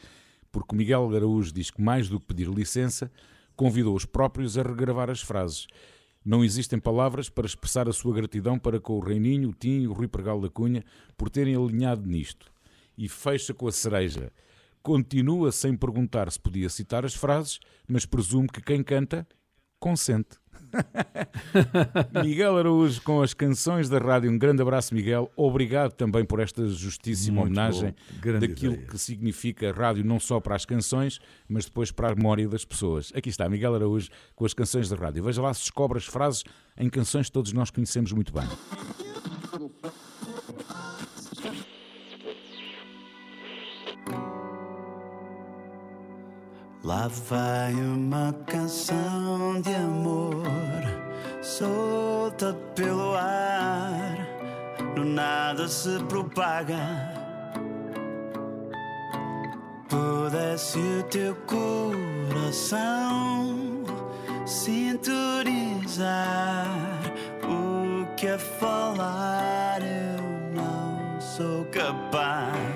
porque Miguel Araújo diz que mais do que pedir licença, convidou os próprios a regravar as frases. Não existem palavras para expressar a sua gratidão para com o Reininho, o Tim e o Rui Pregal da Cunha por terem alinhado nisto. E fecha com a cereja. Continua sem perguntar se podia citar as frases, mas presume que quem canta consente. <laughs> Miguel Araújo com as canções da rádio. Um grande abraço, Miguel. Obrigado também por esta justíssima Muito homenagem daquilo ideia. que significa a rádio, não só para as canções, mas depois para a memória das pessoas. Aqui está Miguel Araújo com as canções da rádio. Veja lá se descobre as frases em canções que todos nós conhecemos muito bem. Lá vai uma canção de amor solta pelo ar, no nada se propaga. Pudesse o teu coração sintonizar o que a falar eu não sou capaz.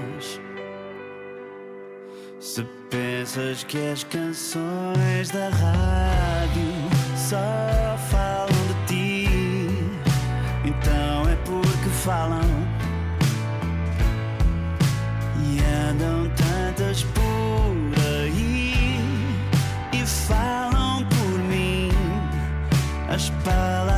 Pensas que as canções da rádio só falam de ti, então é porque falam. E andam tantas por aí e falam por mim. As palavras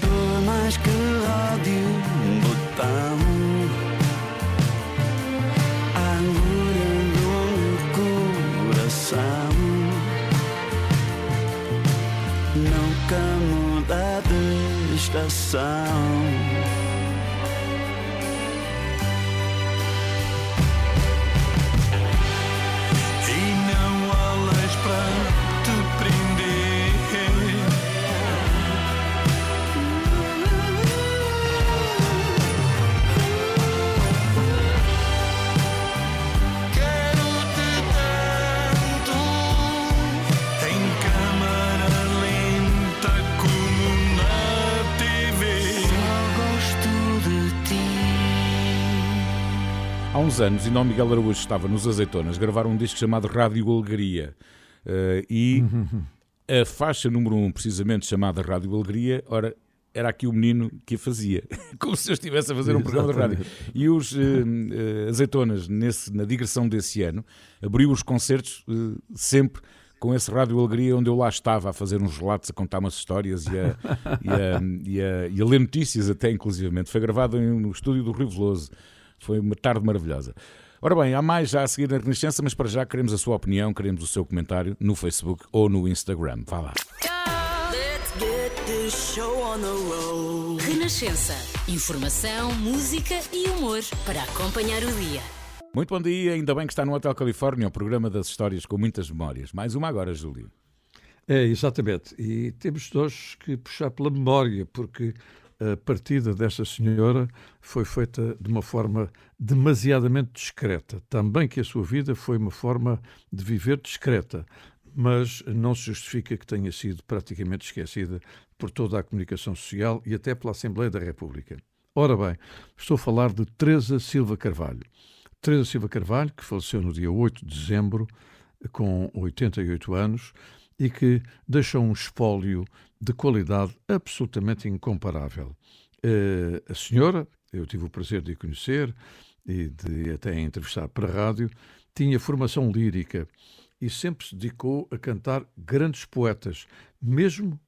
Por mais que rádio botão, a agulha no coração nunca muda de estação. Uns anos, ainda o Miguel Araújo estava nos Azeitonas, gravar um disco chamado Rádio Alegria. Eh, e a faixa número um, precisamente chamada Rádio Alegria, ora, era aqui o menino que a fazia, <laughs> como se eu estivesse a fazer um programa de rádio. E os eh, eh, Azeitonas, nesse, na digressão desse ano, abriu os concertos eh, sempre com esse Rádio Alegria, onde eu lá estava a fazer uns relatos, a contar umas histórias e a, e a, e a- e a ler notícias, até inclusivamente. Foi gravado em- no estúdio do Rio Veloso. Foi uma tarde maravilhosa. Ora bem, há mais já a seguir na Renascença, mas para já queremos a sua opinião, queremos o seu comentário no Facebook ou no Instagram. Vá lá. Let's get this show on the road. Renascença. Informação, música e humor para acompanhar o dia. Muito bom dia, ainda bem que está no Hotel Califórnia, o programa das histórias com muitas memórias. Mais uma agora, Júlio. É, exatamente. E temos nós que puxar pela memória, porque a partida desta senhora foi feita de uma forma demasiadamente discreta. Também que a sua vida foi uma forma de viver discreta, mas não se justifica que tenha sido praticamente esquecida por toda a comunicação social e até pela Assembleia da República. Ora bem, estou a falar de Teresa Silva Carvalho. Teresa Silva Carvalho, que faleceu no dia 8 de dezembro, com 88 anos, e que deixou um espólio de qualidade absolutamente incomparável. Eh, a senhora, eu tive o prazer de a conhecer e de até entrevistar para a rádio, tinha formação lírica e sempre se dedicou a cantar grandes poetas, mesmo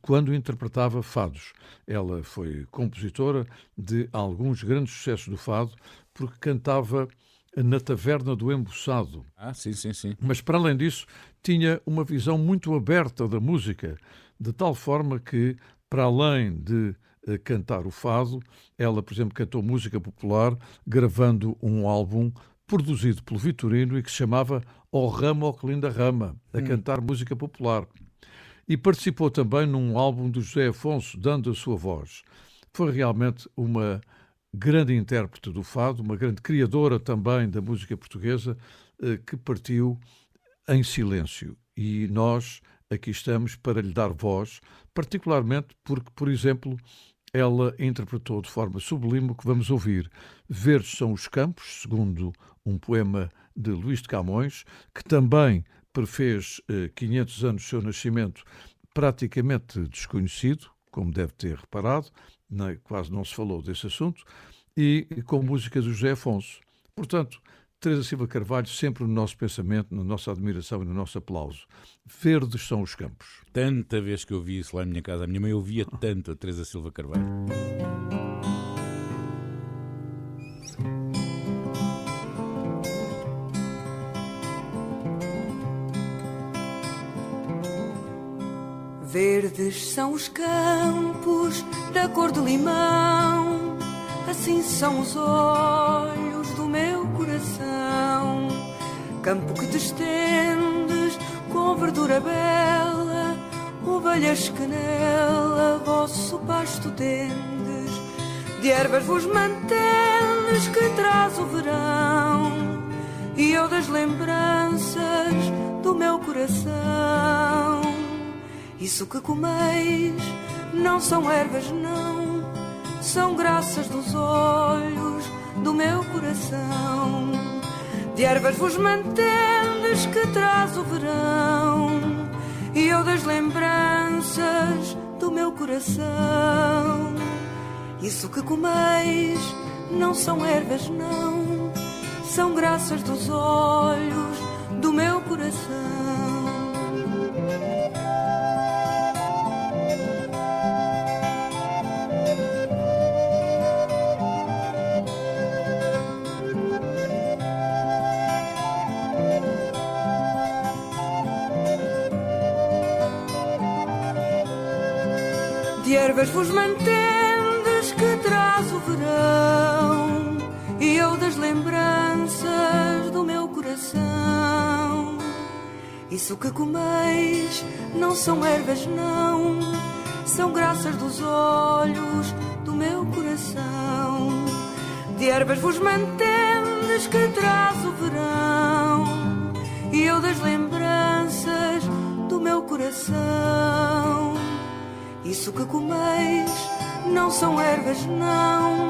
quando interpretava fados. Ela foi compositora de alguns grandes sucessos do fado, porque cantava na Taverna do Embuçado. Ah, sim, sim, sim. Mas, para além disso, tinha uma visão muito aberta da música, de tal forma que, para além de eh, cantar o fado, ela, por exemplo, cantou música popular, gravando um álbum produzido pelo Vitorino e que se chamava O Rama, O que Linda Rama, a cantar música popular. E participou também num álbum do José Afonso, dando a sua voz. Foi realmente uma grande intérprete do fado, uma grande criadora também da música portuguesa, eh, que partiu em silêncio. E nós aqui estamos para lhe dar voz, particularmente porque, por exemplo, ela interpretou de forma sublime o que vamos ouvir. Verdes são os campos, segundo um poema de Luís de Camões, que também prefez eh, 500 anos do seu nascimento praticamente desconhecido, como deve ter reparado, né, quase não se falou desse assunto, e com música do José Afonso. Portanto, Teresa Silva Carvalho sempre no nosso pensamento, na nossa admiração e no nosso aplauso. Verdes são os campos. Tanta vez que eu vi isso lá na minha casa, a minha mãe ouvia tanto a Teresa Silva Carvalho. Verdes são os campos da cor de limão, assim são os olhos do meu coração. Campo que te estendes com verdura bela, ovelhas que nela vosso pasto tendes, de ervas vos mantendes que traz o verão, e eu das lembranças do meu coração. Isso que comeis não são ervas, não, são graças dos olhos do meu coração. De ervas vos mantendes que traz o verão, e eu das lembranças do meu coração. Isso que comeis não são ervas, não, são graças dos olhos do meu coração. Ervas vos mantendes que traz o verão E eu das lembranças do meu coração. Isso que comeis não são ervas não. São graças dos olhos do meu coração. De ervas vos mantendes que traz o verão E eu das lembranças do meu coração isso que comeis não são ervas, não,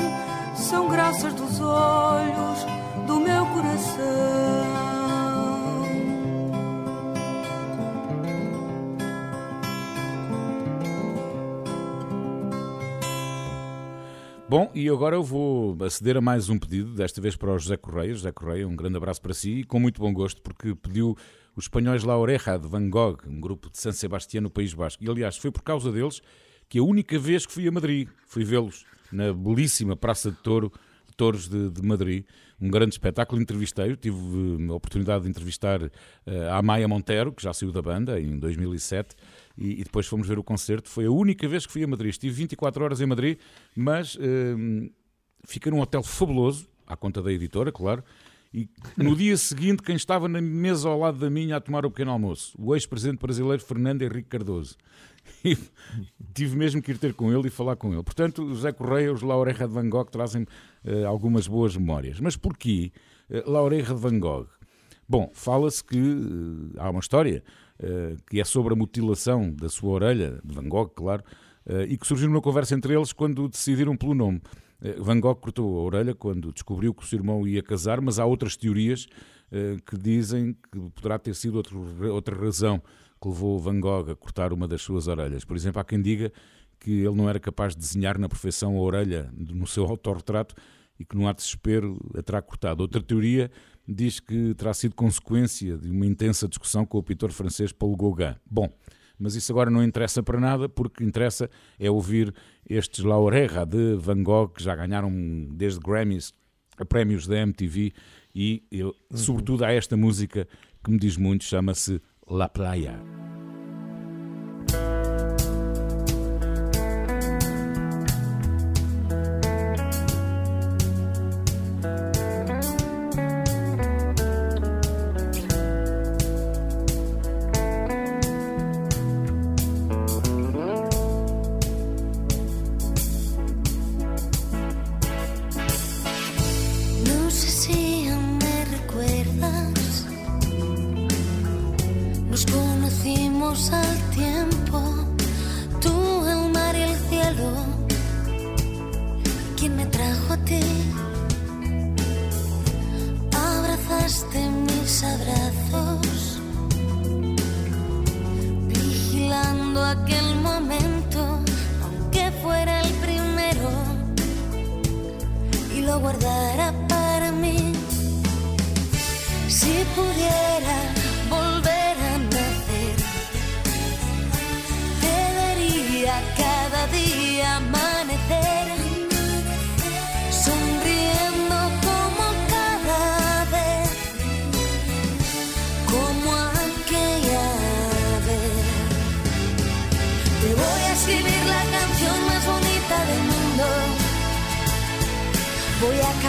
são graças dos olhos do meu coração. Bom, e agora eu vou aceder a mais um pedido, desta vez para o José Correia. José Correia, um grande abraço para si e com muito bom gosto, porque pediu os espanhóis La Oreja de Van Gogh, um grupo de San Sebastián no País Basco. E aliás, foi por causa deles que a única vez que fui a Madrid, fui vê-los na belíssima Praça de Touro, de Touros de, de Madrid, um grande espetáculo. Entrevistei-o, tive eh, a oportunidade de entrevistar eh, a Amaya Montero, que já saiu da banda em 2007 e, e depois fomos ver o concerto. Foi a única vez que fui a Madrid. Estive 24 horas em Madrid, mas hum, fiquei num hotel fabuloso, à conta da editora, claro. E no <laughs> dia seguinte, quem estava na mesa ao lado da minha a tomar o pequeno almoço? O ex-presidente brasileiro Fernando Henrique Cardoso. E tive mesmo que ir ter com ele e falar com ele. Portanto, o José Correia, os Laureja de Van Gogh trazem uh, algumas boas memórias. Mas porquê uh, Laureja de Van Gogh? Bom, fala-se que uh, há uma história que é sobre a mutilação da sua orelha, de Van Gogh, claro, uh, e que surgiu numa conversa entre eles quando decidiram pelo nome. Van Gogh cortou a orelha quando descobriu que o seu irmão ia casar, mas há outras teorias que dizem que poderá ter sido outro, outra razão que levou Van Gogh a cortar uma das suas orelhas. Por exemplo, há quem diga que ele não era capaz de desenhar na perfeição a orelha no seu autorretrato e que, num ato de desespero, a terá cortado. Outra teoria diz que terá sido consequência de uma intensa discussão com o pintor francês Paul Gauguin. Bom, mas isso agora não interessa para nada, porque interessa é ouvir estes Laureja de Van Gogh, que já ganharam desde Grammys a prémios da MTV, e eu, sobretudo há esta música que me diz muito, chama-se La Playa. Aquel momento, aunque fuera el primero y lo guardara para mí. Si pudiera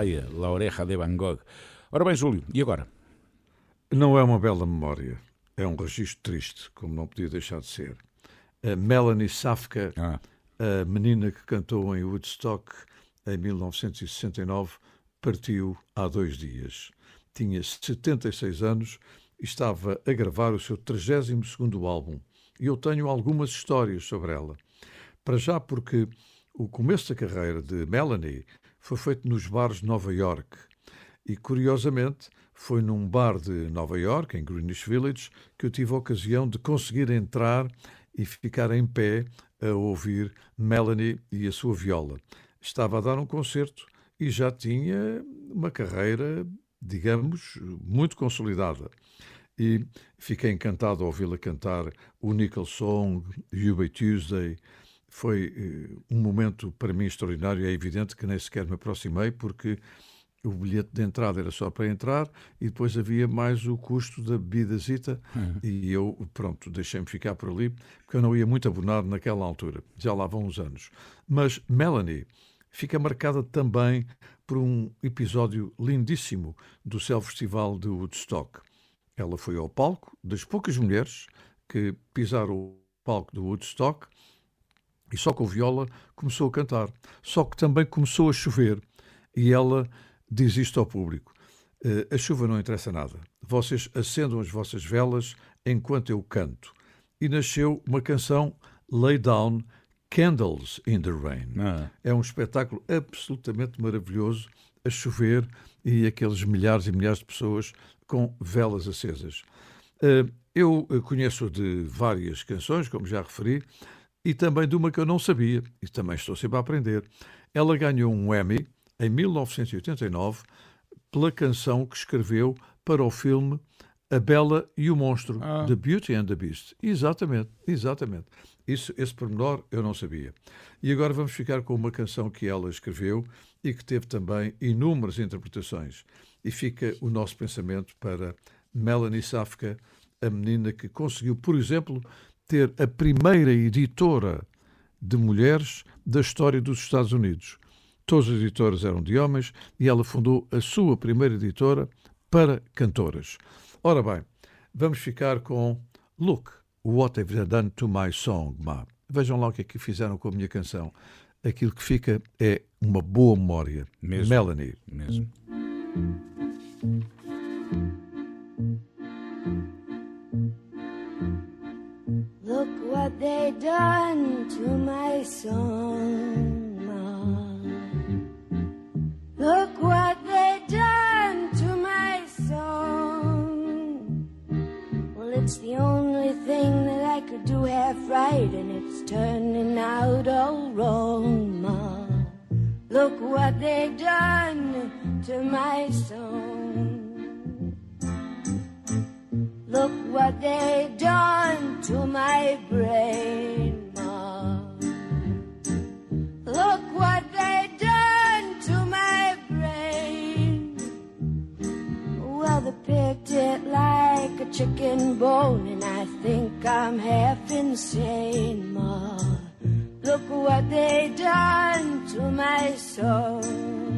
Este La Oreja de Van Gogh. Ora bem, Júlio, e agora? Não é uma bela memória, é um registro triste, como não podia deixar de ser. A Melanie Safka, a menina que cantou em Woodstock em 1969, partiu há dois dias. Tinha 76 anos e estava a gravar o seu 32º álbum. E eu tenho algumas histórias sobre ela. Para já porque o começo da carreira de Melanie foi feito nos bares de Nova York. E, curiosamente, foi num bar de Nova York, em Greenwich Village, que eu tive a ocasião de conseguir entrar e ficar em pé a ouvir Melanie e a sua viola. Estava a dar um concerto e já tinha uma carreira, digamos, muito consolidada. E fiquei encantado a ouvi-la cantar o Nickel Song, You Tuesday. Foi eh, um momento para mim extraordinário. É evidente que nem sequer me aproximei, porque o bilhete de entrada era só para entrar e depois havia mais o custo da bebidazita Uhum. e eu, pronto, deixei-me ficar por ali porque eu não ia muito abonado naquela altura. Já lá vão uns anos. Mas Melanie fica marcada também por um episódio lindíssimo do Céu Festival de Woodstock. Ela foi ao palco das poucas mulheres que pisaram o palco do Woodstock e só com viola começou a cantar. Só que também começou a chover e ela diz isto ao público: "Eh, A chuva não interessa nada. Vocês acendam as vossas velas enquanto eu canto. E nasceu uma canção, Lay Down Candles in the Rain. É um espetáculo absolutamente maravilhoso, a chover e aqueles milhares e milhares de pessoas com velas acesas. Eh, Eu conheço de várias canções, como já referi, e também de uma que eu não sabia, e também estou sempre a aprender. Ela ganhou um Emmy em 1989 pela canção que escreveu para o filme A Bela e o Monstro, The Beauty and the Beast. Exatamente, exatamente. Isso, esse pormenor eu não sabia. E agora vamos ficar com uma canção que ela escreveu e que teve também inúmeras interpretações. E fica o nosso pensamento para Melanie Safka, a menina que conseguiu, por exemplo, ter a primeira editora de mulheres da história dos Estados Unidos. Todas as editoras eram de homens e ela fundou a sua primeira editora para cantoras. Ora bem, vamos ficar com Look, What Have Done to My Song, Ma. Vejam lá o que é que fizeram com a minha canção. Aquilo que fica é uma boa memória. Mesmo. Melanie. Mesmo. What they done to my song. Look what they done to my song. Well, it's the only thing that I could do half right, and it's turning out all wrong, Ma. Look what they done to my song. What they done to my brain, Ma. Look what they done to my brain. Well, they picked it like a chicken bone, and I think I'm half insane, Ma. Look what they done to my soul.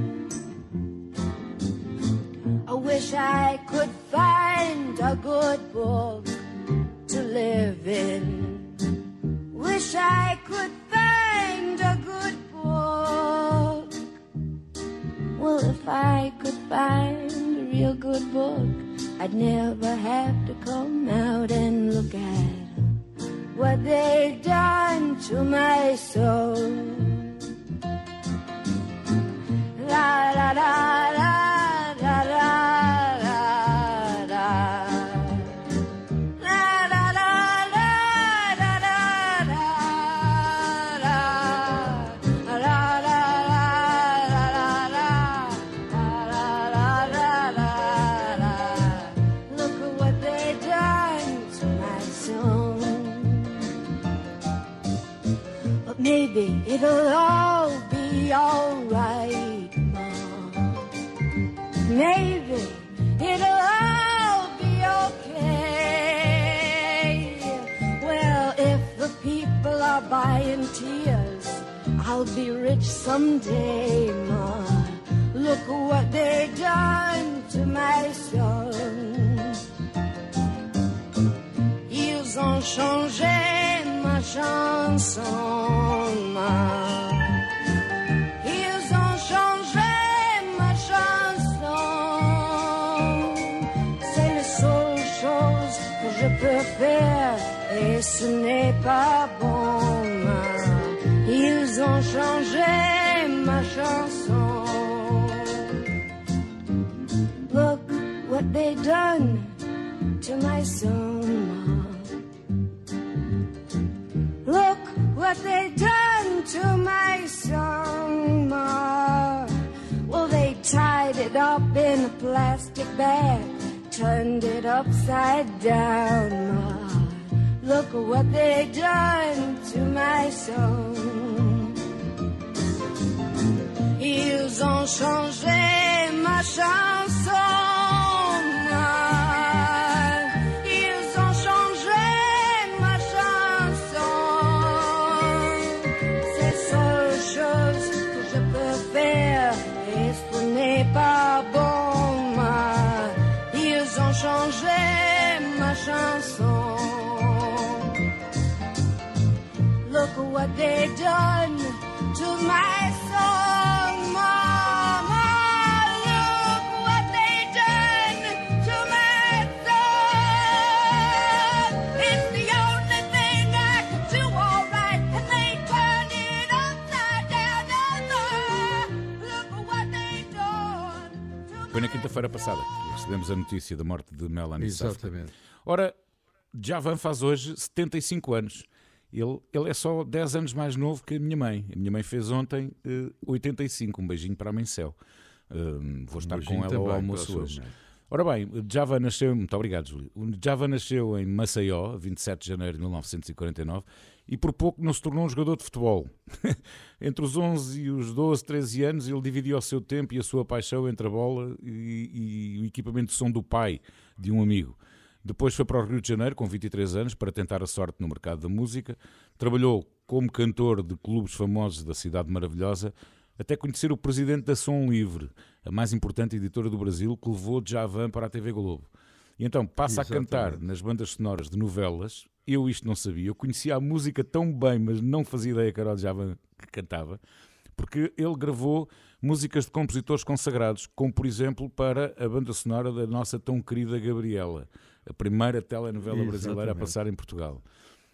Wish I could find a good book to live in. Wish I could find a good book. Well, if I could find a real good book, I'd never have to come out and look at what they've done to my soul. La la la it'll all be alright, Ma. Maybe it'll all be okay. Well, if the people are buying tears, I'll be rich someday, Ma. Look what they done to my son. Ils ont changé chanson. Ils ont changé ma chanson. C'est la seule chose que je peux faire et ce n'est pas bon. Ils ont changé ma chanson. Look what they done to my song, what they done to my song, Ma. Well, they tied it up in a plastic bag, turned it upside down, Ma. Look what they done to my song. Ils ont changé ma chanson. Changé ma chanson. Look what they done to my song, Mama. Look what they done to my song. It's the only thing I can do all right, and they turned it upside down. Look what they done. Foi na quinta-feira passada recebemos a notícia da morte de Melanie. Exatamente. Ora, Javan faz hoje 75 anos. Ele, ele é só 10 anos mais novo que a minha mãe. A minha mãe fez ontem eh, 85. Um beijinho para a mãe Céu. Um, vou estar com ela ao almoço hoje. Ora bem, Java nasceu, muito obrigado, Júlio. Java nasceu em Maceió, 27 de janeiro de 1949, e por pouco não se tornou um jogador de futebol. <laughs> entre os 11 e os 12, 13 anos, ele dividia o seu tempo e a sua paixão entre a bola e, e o equipamento de som do pai de um amigo. Depois foi para o Rio de Janeiro, com 23 anos, para tentar a sorte no mercado da música. Trabalhou como cantor de clubes famosos da Cidade Maravilhosa, até conhecer o presidente da Som Livre, a mais importante editora do Brasil, que levou Javan para a TV Globo. E então passa a cantar Exatamente. nas bandas sonoras de novelas. Eu isto não sabia. Eu conhecia a música tão bem, mas não fazia ideia que era o Javan que cantava, porque ele gravou músicas de compositores consagrados, como por exemplo para a banda sonora da nossa tão querida Gabriela, a primeira telenovela brasileira a Exatamente. passar em Portugal.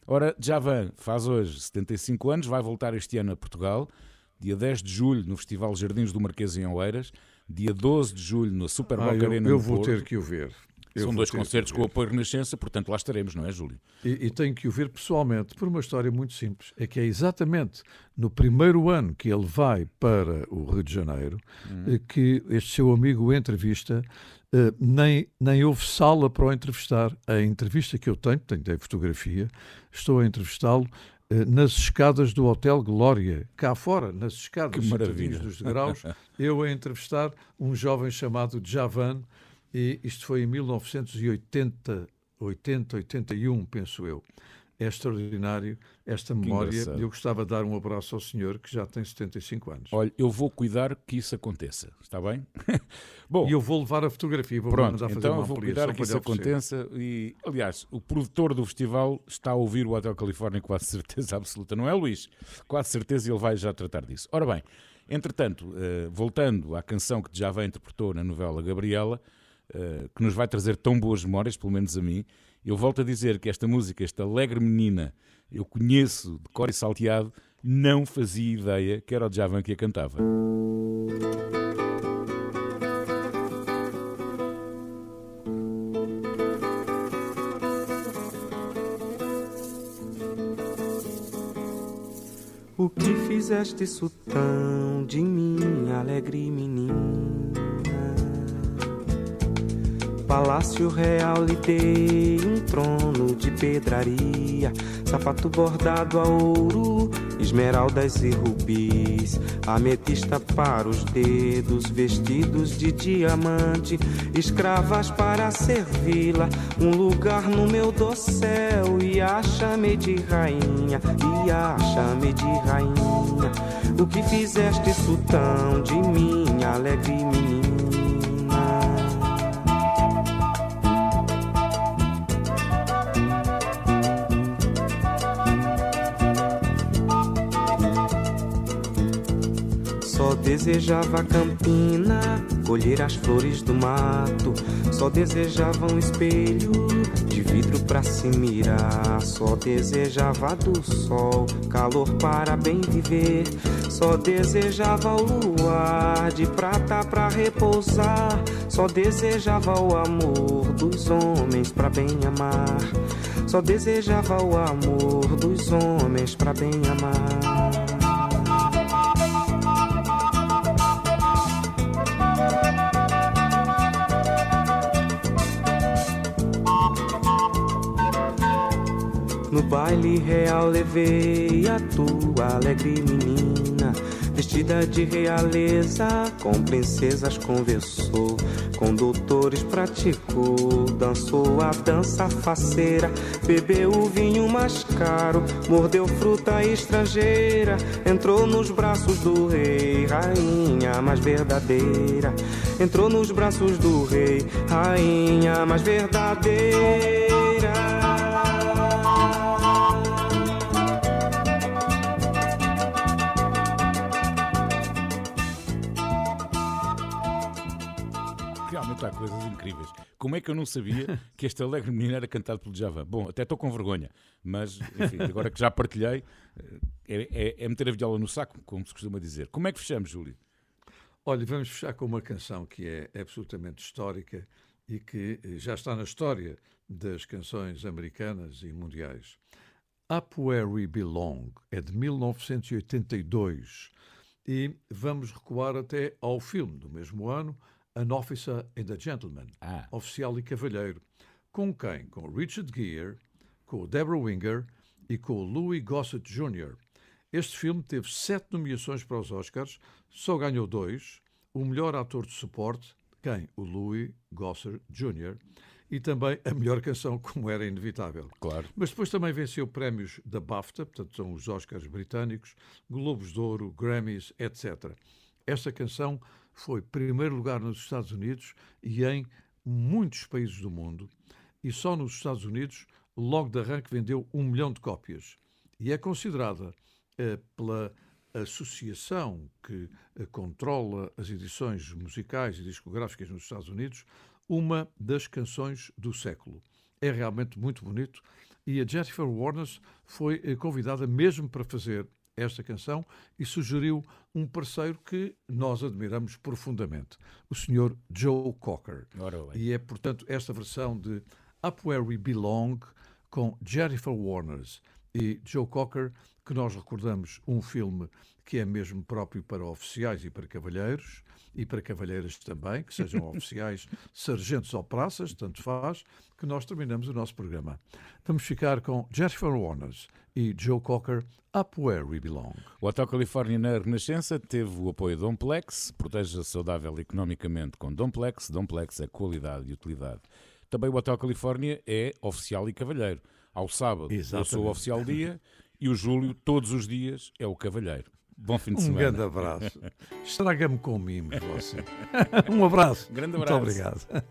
Ora, Javan faz hoje 75 anos, vai voltar este ano a Portugal, dia 10 de julho no Festival Jardins do Marquês em Oeiras, dia 12 de julho no Super Ah, Boca eu, Arena eu no vou Porto. ter que o ver. Eu São dois ter concertos com o apoio Renascença, portanto lá estaremos, não é, Júlio? E, e tenho que o ver pessoalmente por uma história muito simples. É que é exatamente no primeiro ano que ele vai para o Rio de Janeiro Uhum. eh, que este seu amigo o entrevista. eh, nem, nem houve sala para o entrevistar. A entrevista que eu tenho, tenho tem fotografia, estou a entrevistá-lo eh, nas escadas do Hotel Glória, cá fora, nas escadas dos degraus, <laughs> eu a entrevistar um jovem chamado Javan, e isto foi em 1980, 80, 81, penso eu. É extraordinário esta memória. Eu gostava de dar um abraço ao senhor que já tem 75 anos. Olha, eu vou cuidar que isso aconteça, está bem? <laughs> Bom, E eu vou levar a fotografia, vou Pronto, mandar fazer então uma eu vou cuidar que isso aconteça. E, aliás, o produtor do festival está a ouvir o Hotel Califórnia, quase certeza <laughs> absoluta, não é, Luís? Quase certeza ele vai já tratar disso. Ora bem, entretanto, eh, voltando à canção que já vai interpretou na novela Gabriela, que nos vai trazer tão boas memórias, pelo menos a mim, eu volto a dizer que esta música, esta alegre menina, eu conheço de cor e salteado, não fazia ideia que era o Djavan que a cantava. O que fizeste isso tão de mim, alegre menina? Palácio Real lhe dei um trono de pedraria, sapato bordado a ouro esmeraldas e rubis, ametista para os dedos, vestidos de diamante, escravas para servi-la, um lugar no meu dossel, e acha-me de rainha, e acha-me de rainha. O que fizeste sultão de minha alegre menina? Desejava campina, colher as flores do mato. Só desejava um espelho de vidro pra se mirar. Só desejava do sol, calor para bem viver. Só desejava o luar de prata pra repousar. Só desejava o amor dos homens pra bem amar. Só desejava o amor dos homens pra bem amar. No baile real levei a tua alegre menina, vestida de realeza, com princesas conversou, com doutores praticou, dançou a dança faceira, bebeu o vinho mais caro, mordeu fruta estrangeira, entrou nos braços do rei, rainha mais verdadeira, entrou nos braços do rei, rainha mais verdadeira. Há coisas incríveis. Como é que eu não sabia que este alegre menino era cantado pelo Djavan? Bom, até estou com vergonha, mas enfim, agora que já partilhei, é, é- é meter a viola no saco, como se costuma dizer. Como é que fechamos, Júlio? Olha, vamos fechar com uma canção que é absolutamente histórica e que eh, já está na história das canções americanas e mundiais. Up Where We Belong é de 1982 e vamos recuar até ao filme do mesmo ano, An Officer and a Gentleman, Oficial e Cavalheiro, com quem? Com Richard Gere, com o Deborah Winger e com Louis Gossett Jr. Este filme teve sete nomeações para os Oscars, só ganhou dois. O melhor ator de suporte, quem? O Louis Gossett Jr. E também a melhor canção, como era inevitável. Claro. Mas depois também venceu prémios da BAFTA, portanto são os Oscars britânicos, Globos de Ouro, Grammys, etc. Esta canção foi primeiro lugar nos Estados Unidos e em muitos países do mundo. E só nos Estados Unidos, logo de arranque, vendeu um milhão de cópias. E é considerada eh, pela associação que eh, controla as edições musicais e discográficas nos Estados Unidos uma das canções do século. É realmente muito bonito e a Jennifer Warnes foi eh, convidada mesmo para fazer esta canção e sugeriu um parceiro que nós admiramos profundamente, o Sr. Joe Cocker. E é, portanto, esta versão de Up Where We Belong com Jennifer Warnes e Joe Cocker que nós recordamos um filme que é mesmo próprio para oficiais e para cavalheiros e para cavalheiras também, que sejam <laughs> oficiais, sargentos ou praças, tanto faz, que nós terminamos o nosso programa. Vamos ficar com Jennifer Warnes e Joe Cocker, Up Where We Belong. O Hotel Califórnia na Renascença teve o apoio de Domplex, proteja saudável economicamente com Domplex. Domplex é qualidade e utilidade. Também o Hotel Califórnia é oficial e cavalheiro. Ao sábado eu sou o Exatamente. oficial dia e o Júlio todos os dias é o cavalheiro. Bom fim de Um semana. grande abraço. Estraga-me com mimos, você. <laughs> um abraço. Grande Muito abraço. obrigado.